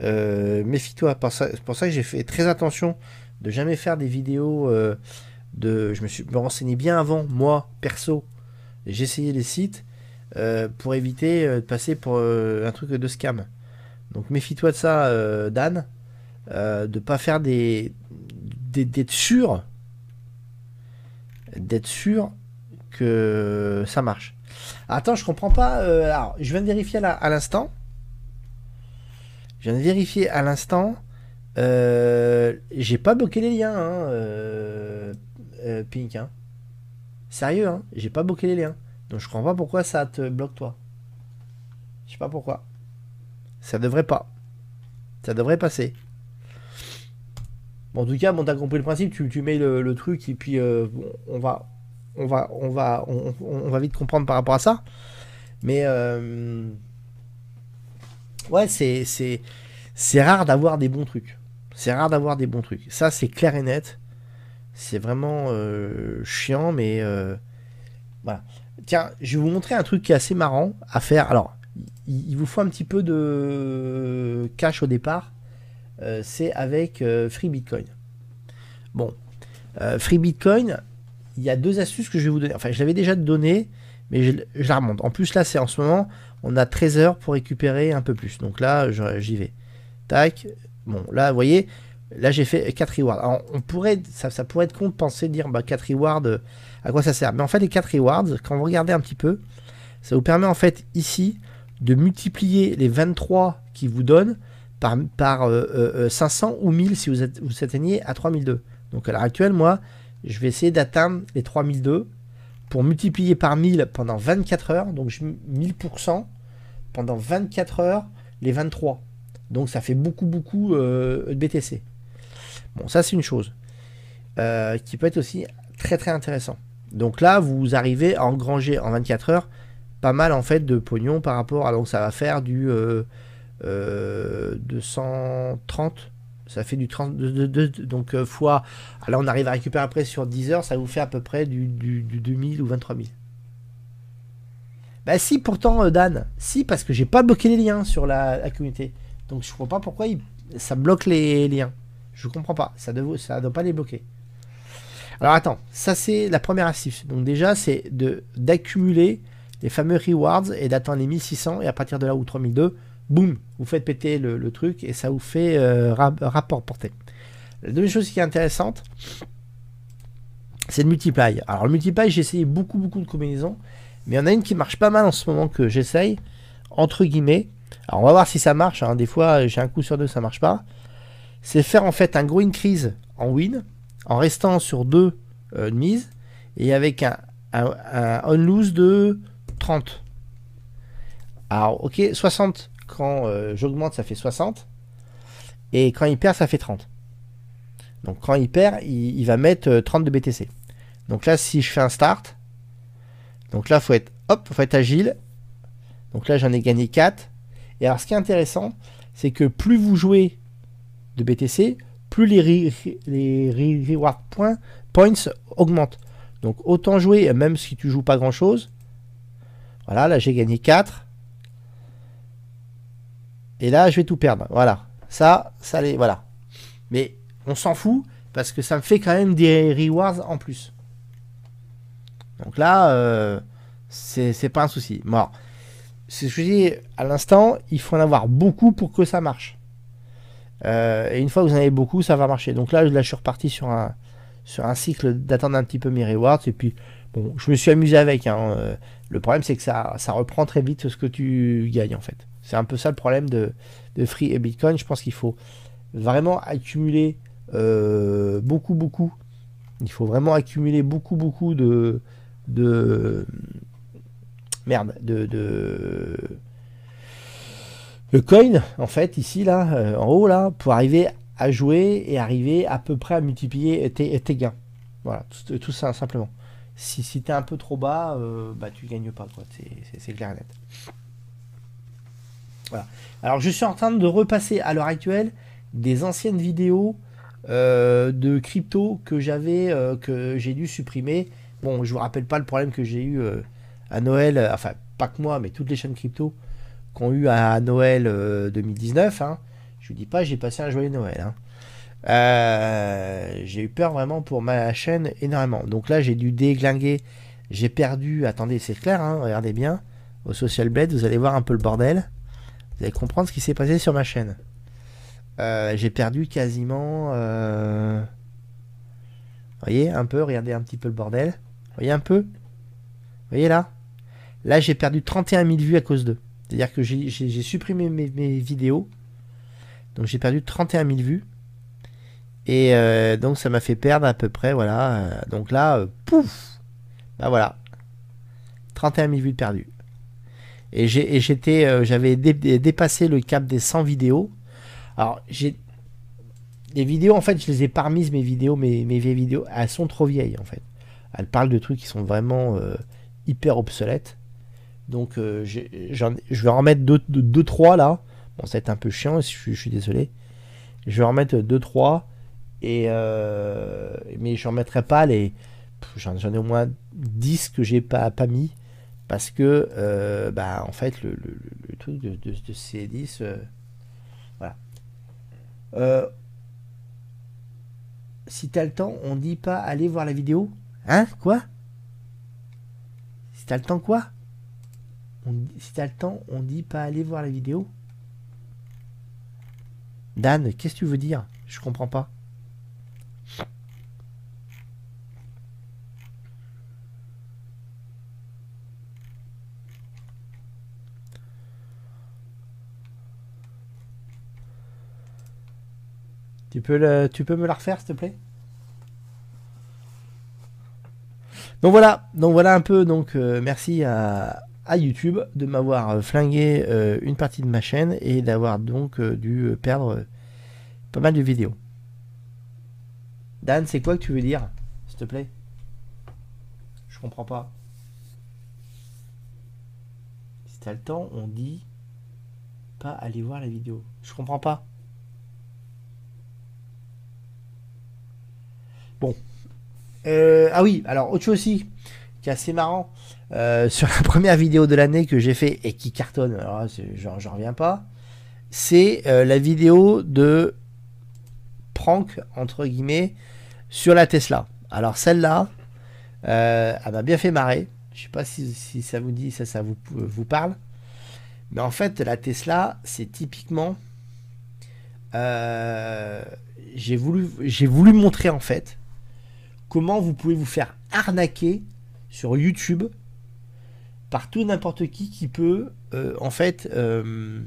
méfie-toi. C'est pour ça que j'ai fait très attention de jamais faire des vidéos de. Je me suis renseigné bien avant, moi, perso. J'ai essayé les sites pour éviter de passer pour un truc de scam. Donc méfie-toi de ça, Dan. Euh, de pas faire des d'être sûr d'être sûr que ça marche. Attends, je comprends pas. Euh, alors, je viens de vérifier à l'instant. Je viens de vérifier à l'instant. Euh, j'ai pas bloqué les liens, hein, Pink. Hein. Sérieux, hein, j'ai pas bloqué les liens. Donc je comprends pas pourquoi ça te bloque toi. Je sais pas pourquoi. Ça devrait pas. Ça devrait passer. En tout cas, bon, t'as compris le principe, tu, mets le, truc et puis euh, on va on va on va on, va vite comprendre par rapport à ça. Mais euh, ouais, c'est rare d'avoir des bons trucs. C'est rare d'avoir des bons trucs. Ça, c'est clair et net. C'est vraiment euh, chiant, mais voilà. Tiens, je vais vous montrer un truc qui est assez marrant à faire. Alors, il vous faut un petit peu de cash au départ. Euh, c'est avec euh, Free Bitcoin. Bon, euh, Free Bitcoin, il y a deux astuces que je vais vous donner. Enfin, je l'avais déjà donné, mais je, la remonte. En plus, là, c'est en ce moment, on a 13 heures pour récupérer un peu plus. Donc là, j'y vais. Tac. Bon, là, vous voyez, là, j'ai fait 4 rewards. Alors, on pourrait, ça, pourrait être con de penser, dire, bah, 4 rewards, à quoi ça sert Mais en fait, les 4 rewards, quand vous regardez un petit peu, ça vous permet, en fait, ici, de multiplier les 23 qui vous donnent par, par 500 euh, euh, euh, ou 1000 si vous, êtes, vous atteignez à 3002. Donc à l'heure actuelle, moi, je vais essayer d'atteindre les 3002 pour multiplier par 1000 pendant 24 heures. Donc 1000% pendant 24 heures, les 23. Donc ça fait beaucoup, beaucoup de BTC. Bon, ça c'est une chose qui peut être aussi très, très intéressant. Donc là, vous arrivez à engranger en 24 heures pas mal en fait de pognon par rapport à donc ça va faire du 230 euh, ça fait du 30 donc euh, fois là on arrive à récupérer après sur 10 heures ça vous fait à peu près du, du, 2000 ou 23 000 bah si pourtant euh, Dan si parce que j'ai pas bloqué les liens sur la, communauté. Donc je vois pas pourquoi ça bloque les liens. Je comprends pas. Ça ne ça doit pas les bloquer. Alors attends. Ça c'est la première astuce. Donc déjà c'est de d'accumuler les fameux rewards et d'attendre les 1600 et à partir de là ou 3002, boum, vous faites péter le, truc et ça vous fait euh, rapport porté. La deuxième chose qui est intéressante, c'est le multiply. Alors le multiply, j'ai essayé beaucoup beaucoup de combinaisons, mais il y en a une qui marche pas mal en ce moment que j'essaye, entre guillemets. Alors on va voir si ça marche, hein. des fois j'ai un coup sur deux, ça marche pas. C'est faire en fait un gros increase en win, en restant sur deux euh, mises, et avec un, un, on-lose de 30. Alors ok, 60 quand euh, j'augmente ça fait 60, et quand il perd ça fait 30. Donc quand il perd, il, va mettre 30 euh, de BTC. Donc là, si je fais un start, donc là, faut être, hop, faut être agile. Donc là, j'en ai gagné 4. Et alors, ce qui est intéressant, c'est que plus vous jouez de BTC, plus les, les reward points, augmentent. Donc autant jouer, même si tu joues pas grand chose. Voilà, là j'ai gagné 4. Et là, je vais tout perdre. Voilà. Ça, ça les. Voilà. Mais on s'en fout parce que ça me fait quand même des rewards en plus. Donc là, euh, c'est pas un souci. Bon, c'est ce que je dis à l'instant, il faut en avoir beaucoup pour que ça marche. Euh, et une fois que vous en avez beaucoup, ça va marcher. Donc là, là je suis reparti sur un, sur un cycle d'attendre un petit peu mes rewards. Et puis, bon, je me suis amusé avec. Hein. Euh, le problème, c'est que ça, ça reprend très vite ce que tu gagnes en fait. C'est un peu ça le problème de, de Free et Bitcoin. Je pense qu'il faut vraiment accumuler euh, beaucoup, beaucoup. Il faut vraiment accumuler beaucoup, beaucoup de. de merde, de, de, de coin, en fait, ici, là, euh, en haut, là, pour arriver à jouer et arriver à peu près à multiplier tes, tes gains. Voilà, tout, ça, simplement. Si, si tu es un peu trop bas, euh, bah, tu gagnes pas, quoi. C'est clair et net. Alors, je suis en train de repasser à l'heure actuelle des anciennes vidéos euh, de crypto que j'avais, euh, que j'ai dû supprimer. Bon, je vous rappelle pas le problème que j'ai eu euh, à Noël, enfin pas que moi, mais toutes les chaînes crypto qu'on eu à Noël 2019. Hein. Je vous dis pas, j'ai passé un joyeux Noël. Hein. j'ai eu peur vraiment pour ma chaîne énormément. Donc là, j'ai dû déglinguer. J'ai perdu. Attendez, c'est clair, hein, regardez bien. Au Social Blade, vous allez voir un peu le bordel. Vous allez comprendre ce qui s'est passé sur ma chaîne. Euh, j'ai perdu quasiment. Euh... Voyez un peu, regardez un petit peu le bordel. Voyez un peu Voyez là Là, j'ai perdu 31 000 vues à cause d'eux. C'est-à-dire que j'ai supprimé mes, vidéos. Donc j'ai perdu 31 000 vues. Et euh, donc ça m'a fait perdre à peu près, voilà. donc là, pouf Bah voilà. 31 000 vues perdues. Et j'étais, j'avais dépassé le cap des 100 vidéos. Alors, j'ai. Les vidéos, en fait, je les ai pas remises, mes vidéos, mes, mes vieilles vidéos. Elles sont trop vieilles, en fait. Elles parlent de trucs qui sont vraiment euh, hyper obsolètes. Donc, euh, je vais en remettre 2-3 deux, trois, là. Bon, ça va être un peu chiant, je, suis désolé. Je vais en remettre 2-3. Et euh, mais je ne remettrai pas les. J'en ai au moins 10 que j'ai pas, pas mis. Parce que, bah, en fait, le, truc de, de, de ces 10. voilà. Euh, si t'as le temps, on dit pas aller voir la vidéo Hein? Quoi? Si t'as le temps, quoi? Si t'as le temps, on dit pas aller voir la vidéo Dan, qu'est-ce que tu veux dire? Je comprends pas. Tu peux, tu peux me la refaire, s'il te plaît? Donc voilà, donc voilà un peu. Donc euh, merci à, YouTube de m'avoir euh, flingué euh, une partie de ma chaîne et d'avoir donc dû perdre pas mal de vidéos. Dan, c'est quoi que tu veux dire, s'il te plaît? Je comprends pas. Si t'as le temps, on dit pas aller voir la vidéo. Je comprends pas. Bon. Euh, ah oui, alors autre chose aussi qui est assez marrant. Euh, sur la première vidéo de l'année que j'ai fait et qui cartonne, alors j'en reviens pas, c'est euh, la vidéo de prank, entre guillemets, sur la Tesla. Alors celle-là, elle m'a bien fait marrer. Je sais pas si, ça vous dit, ça, vous, vous parle. Mais en fait, la Tesla, c'est typiquement. J'ai voulu montrer en fait comment vous pouvez vous faire arnaquer sur YouTube par tout n'importe qui qui peut euh, en fait euh,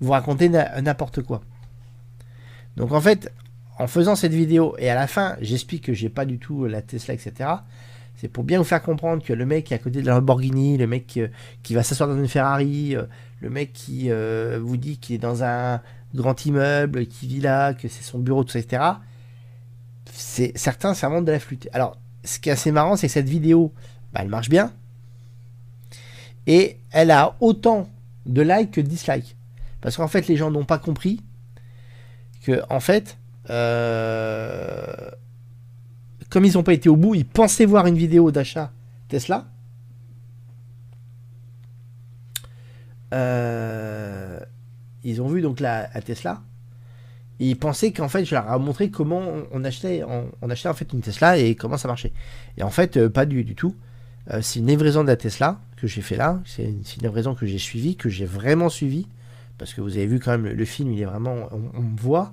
vous raconter n'importe quoi. Donc en fait, en faisant cette vidéo et à la fin, j'explique que j'ai pas du tout la Tesla, etc. C'est pour bien vous faire comprendre que le mec qui est à côté de la Lamborghini, le mec euh, qui, va s'asseoir dans une Ferrari, le mec qui vous dit qu'il est dans un grand immeuble, qui vit là, que c'est son bureau, etc. C'est certains, monte de la flûte. Alors, ce qui est assez marrant, c'est que cette vidéo, bah, elle marche bien. Et elle a autant de likes que de dislikes. Parce qu'en fait, les gens n'ont pas compris que, en fait, euh, comme ils n'ont pas été au bout, ils pensaient voir une vidéo d'achat Tesla. Euh, ils ont vu donc la, Tesla. Et ils pensaient qu'en fait, je leur ai montré comment on achetait, on, achetait en fait une Tesla et comment ça marchait. Et en fait, euh, pas du, tout. c'est une livraison de la Tesla que j'ai fait là. C'est une, une livraison que j'ai suivie, que j'ai vraiment suivie parce que vous avez vu quand même le, film, il est vraiment, on, me voit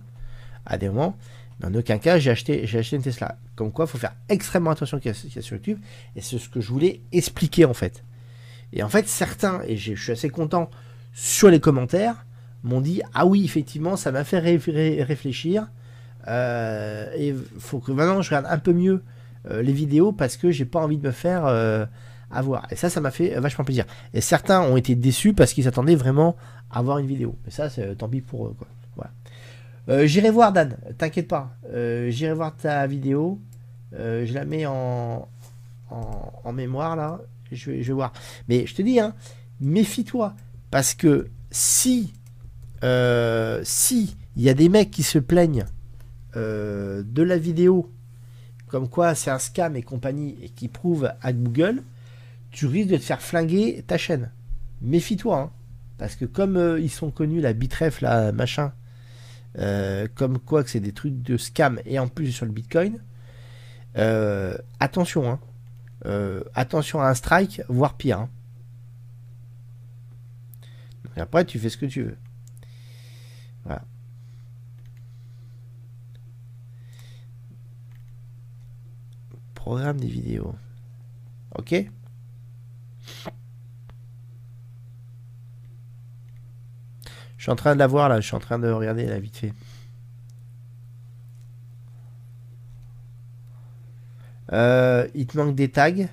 à des moments. Mais en aucun cas, j'ai acheté, acheté une Tesla. Comme quoi, il faut faire extrêmement attention qu'il y, a sur YouTube. Et c'est ce que je voulais expliquer en fait. Et en fait, certains, et je suis assez content, sur les commentaires, m'ont dit Ah oui, effectivement, ça m'a fait réfléchir. Euh, et faut que maintenant je regarde un peu mieux euh, les vidéos parce que j'ai pas envie de me faire euh, avoir. Et ça, ça m'a fait vachement plaisir. Et certains ont été déçus parce qu'ils s'attendaient vraiment à avoir une vidéo. Mais ça, c'est tant pis pour eux. Quoi. Voilà. Euh, j'irai voir Dan, t'inquiète pas. Euh, j'irai voir ta vidéo. Euh, je la mets en, en, mémoire là. Je vais, je vais voir. Mais je te dis, hein, méfie-toi. Parce que si si il y a des mecs qui se plaignent de la vidéo comme quoi c'est un scam et compagnie et qui prouvent à Google, tu risques de te faire flinguer ta chaîne. Méfie-toi, hein. parce que comme euh, ils sont connus, la bitref, la machin, euh, comme quoi que c'est des trucs de scam et en plus sur le bitcoin, euh, attention, hein. attention à un strike, voire pire. Hein. après, tu fais ce que tu veux. Voilà. Programme des vidéos. Ok? Je suis en train de la voir là, je suis en train de regarder la vite fait. Euh, il te manque des tags?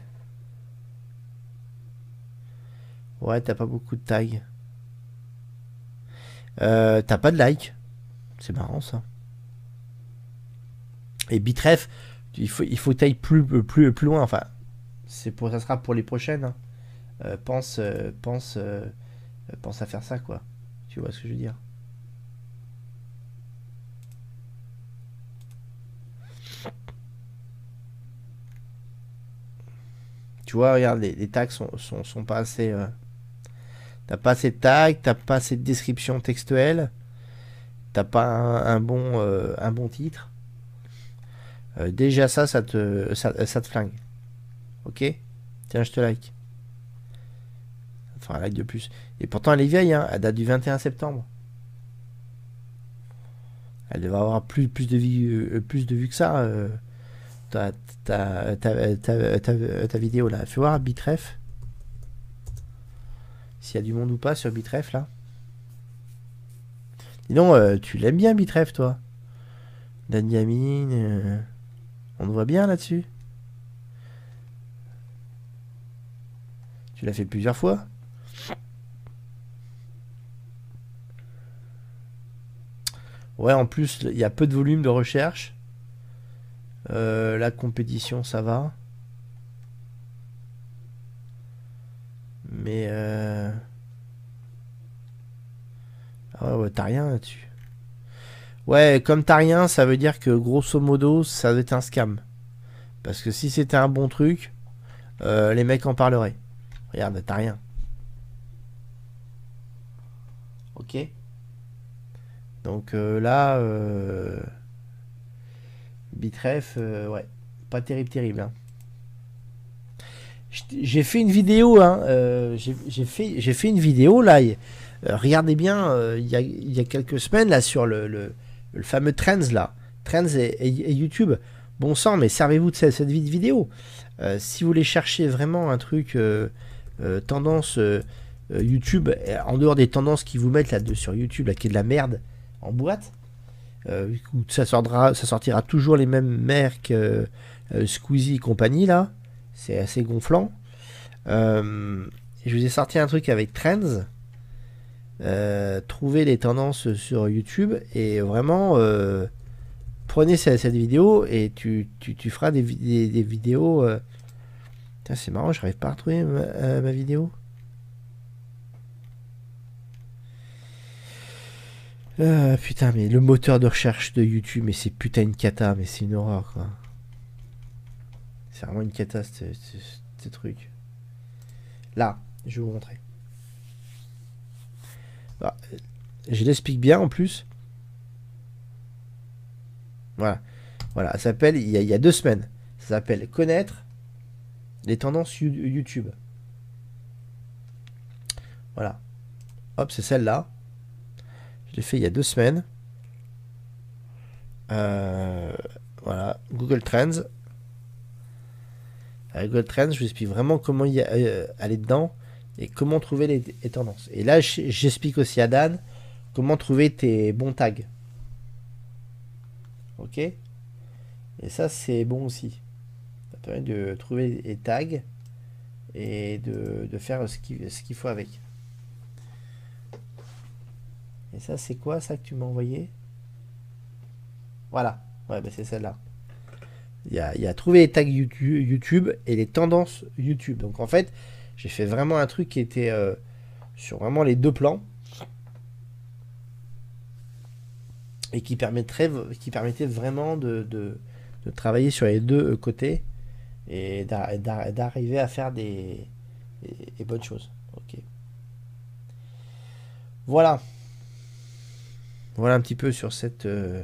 Ouais, t'as pas beaucoup de tags. Euh, t'as pas de like? C'est marrant ça. Et Bitref, il faut, il faut taille plus, plus, plus loin. Enfin, c'est pour, ça sera pour les prochaines. Hein. Euh, pense, pense, pense à faire ça quoi. Tu vois ce que je veux dire? Tu vois, regarde, les, tags sont, sont, pas assez. Euh, t'as pas assez de tags, t'as pas assez de description textuelle, t'as pas un, bon, euh, un bon titre. Euh, déjà ça, ça te, ça, te flingue. Ok? Tiens, je te like. Enfin, un like de plus. Et pourtant, elle est vieille, hein. elle date du 21 septembre. Elle devrait avoir plus, plus, de, vie, euh, plus de vues que ça. Euh, ta, ta, ta, vidéo là. Fais voir Bitref. S'il y a du monde ou pas sur Bitref là. Dis donc, euh, tu l'aimes bien Bitref toi? Dan Yamin. On te voit bien là-dessus? Tu l'as fait plusieurs fois? Ouais, en plus, il y a peu de volume de recherche. Euh, la compétition, ça va. Mais... Euh... Ah ouais, t'as rien là-dessus. Ouais, comme t'as rien, ça veut dire que grosso modo, ça doit être un scam. Parce que si c'était un bon truc, euh, les mecs en parleraient. Regarde, t'as rien. Ok donc euh, là, euh, Bitref, ouais, pas terrible, terrible. Hein. j'ai fait une vidéo, hein, j'ai fait, une vidéo là. Regardez bien, il y, a, quelques semaines là sur le, fameux Trends là, Trends et, YouTube. Bon sang, mais servez-vous de cette, cette, vidéo. si vous voulez chercher vraiment un truc tendance YouTube, en dehors des tendances qu'ils vous mettent là de, sur YouTube, là, qui est de la merde en boîte, ça, sortira, toujours les mêmes marques, Squeezie et compagnie là c'est assez gonflant. Euh, je vous ai sorti un truc avec Trends. Euh, trouver les tendances sur YouTube et vraiment euh, prenez cette, vidéo et tu, feras des, vidéos. c'est marrant, j'arrive pas à retrouver ma, vidéo. putain, mais le moteur de recherche de YouTube, mais c'est putain une cata, mais c'est une horreur quoi. C'est vraiment une catastrophe, ces trucs. Là, je vais vous montrer. Bah, je l'explique bien en plus. Voilà. Voilà, ça s'appelle, il, y a deux semaines, ça s'appelle Connaître les tendances YouTube. Voilà. Hop, c'est celle-là. Je l'ai fait il y a deux semaines. Euh, voilà, Google Trends. Google Trends, je vous explique vraiment comment y euh, aller dedans comment trouver les, tendances. Et là, j'explique aussi à Dan comment trouver tes bons tags. Ok? Et ça, c'est bon aussi. Ça permet de trouver les tags et de, faire ce qu'il faut avec. Et ça, c'est quoi ça que tu m'as envoyé? Voilà. Ouais, bah c'est celle-là. Il y a, trouver les tags YouTube et les tendances YouTube. Donc en fait, j'ai fait vraiment un truc qui était euh, sur vraiment les deux plans. Et qui, permettrait, qui permettait vraiment de, travailler sur les deux euh, côtés et d'arriver à faire des, bonnes choses. Voilà. Voilà un petit peu sur cette... Euh,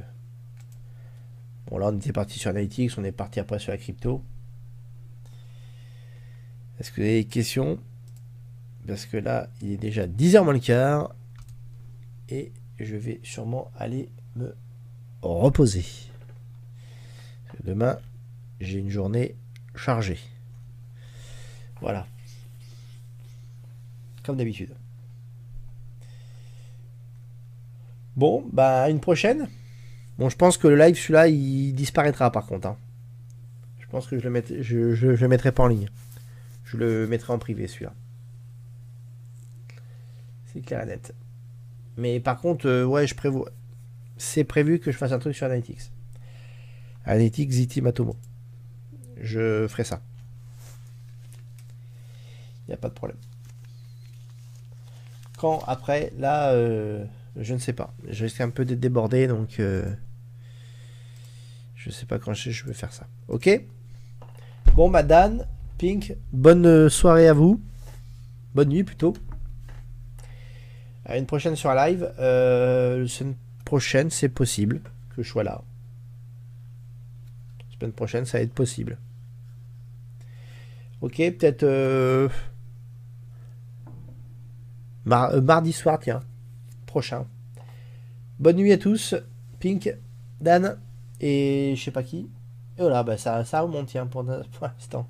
Bon, là, on était parti sur Analytics, on est parti après sur la crypto. Est-ce que vous avez des questions? Parce que là, il est déjà 10h moins le quart. Et je vais sûrement aller me reposer. Demain, j'ai une journée chargée. Voilà. Comme d'habitude. Bon, bah, une prochaine. Bon, je pense que le live, celui-là, il disparaîtra par contre. Hein. Je pense que je le, je, le mettrai pas en ligne. Je le mettrai en privé, celui-là. C'est clair et net. Mais par contre, euh, ouais, je prévois. C'est prévu que je fasse un truc sur Analytics. Analytics Ziti Matomo. Je ferai ça. Il n'y a pas de problème. Quand après, là, euh, je ne sais pas. Je risque un peu d'être débordé, donc euh, je sais pas quand je, vais faire ça. Ok? Bon, bah Dan, Pink, bonne soirée à vous. Bonne nuit plutôt. À une prochaine sur live. Euh, semaine prochaine, c'est possible que je sois là. Semaine prochaine, ça va être possible. Ok, peut-être euh, euh, mardi soir, tiens. Prochain. Bonne nuit à tous. Pink, Dan et je sais pas qui. Et voilà, bah ça, ça remonte tiens, pour, l'instant.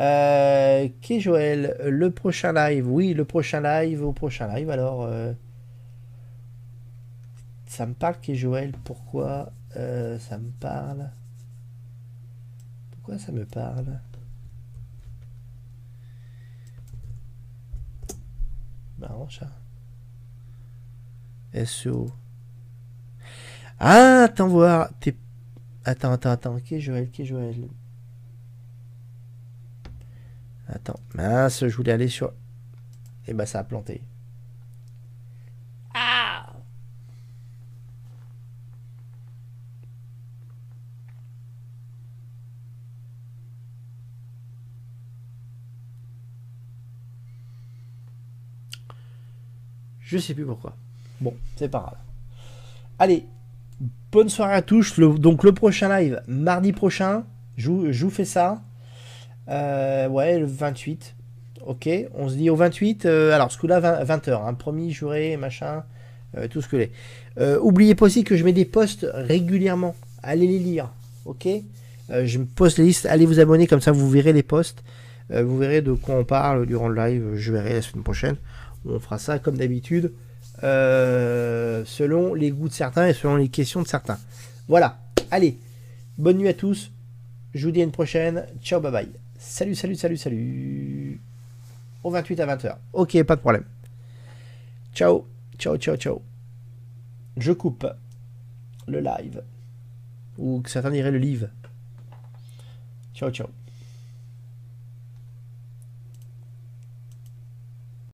Euh, qui Joël Le prochain live, oui, le prochain live, au prochain live. Alors, euh, ça me parle qui Joël? Pourquoi euh, ça me parle? Pourquoi ça me parle? Marrant ça. SEO. Ah, attends voir. Attends, attends, attends. Qui est Joël? Qui est Joël? Attends. Mince, je voulais aller sur... Et eh bah ça a planté. Ah Je sais plus pourquoi. Bon, c'est pas grave. Allez, bonne soirée à tous. donc le prochain live, mardi prochain, je vous, fais ça. Euh, ouais, le 28. Ok, on se dit au 28. euh, alors, ce coup-là, 20, h hein, promis, juré, machin, euh, tout ce que les. Euh, oubliez pas aussi que je mets des posts régulièrement. Allez les lire. Ok? Je me poste les listes. Allez vous abonner, comme ça vous verrez les posts. Vous verrez de quoi on parle durant le live. Je verrai la semaine prochaine. On fera ça comme d'habitude. selon les goûts de certains et selon les questions de certains. Voilà. Allez. Bonne nuit à tous. Je vous dis à une prochaine. Ciao, bye bye. Salut, salut, salut, salut. Au 28 à 20h. Ok, pas de problème. Ciao, ciao, ciao, ciao. Je coupe le live. Ou que certains diraient le live. Ciao, ciao.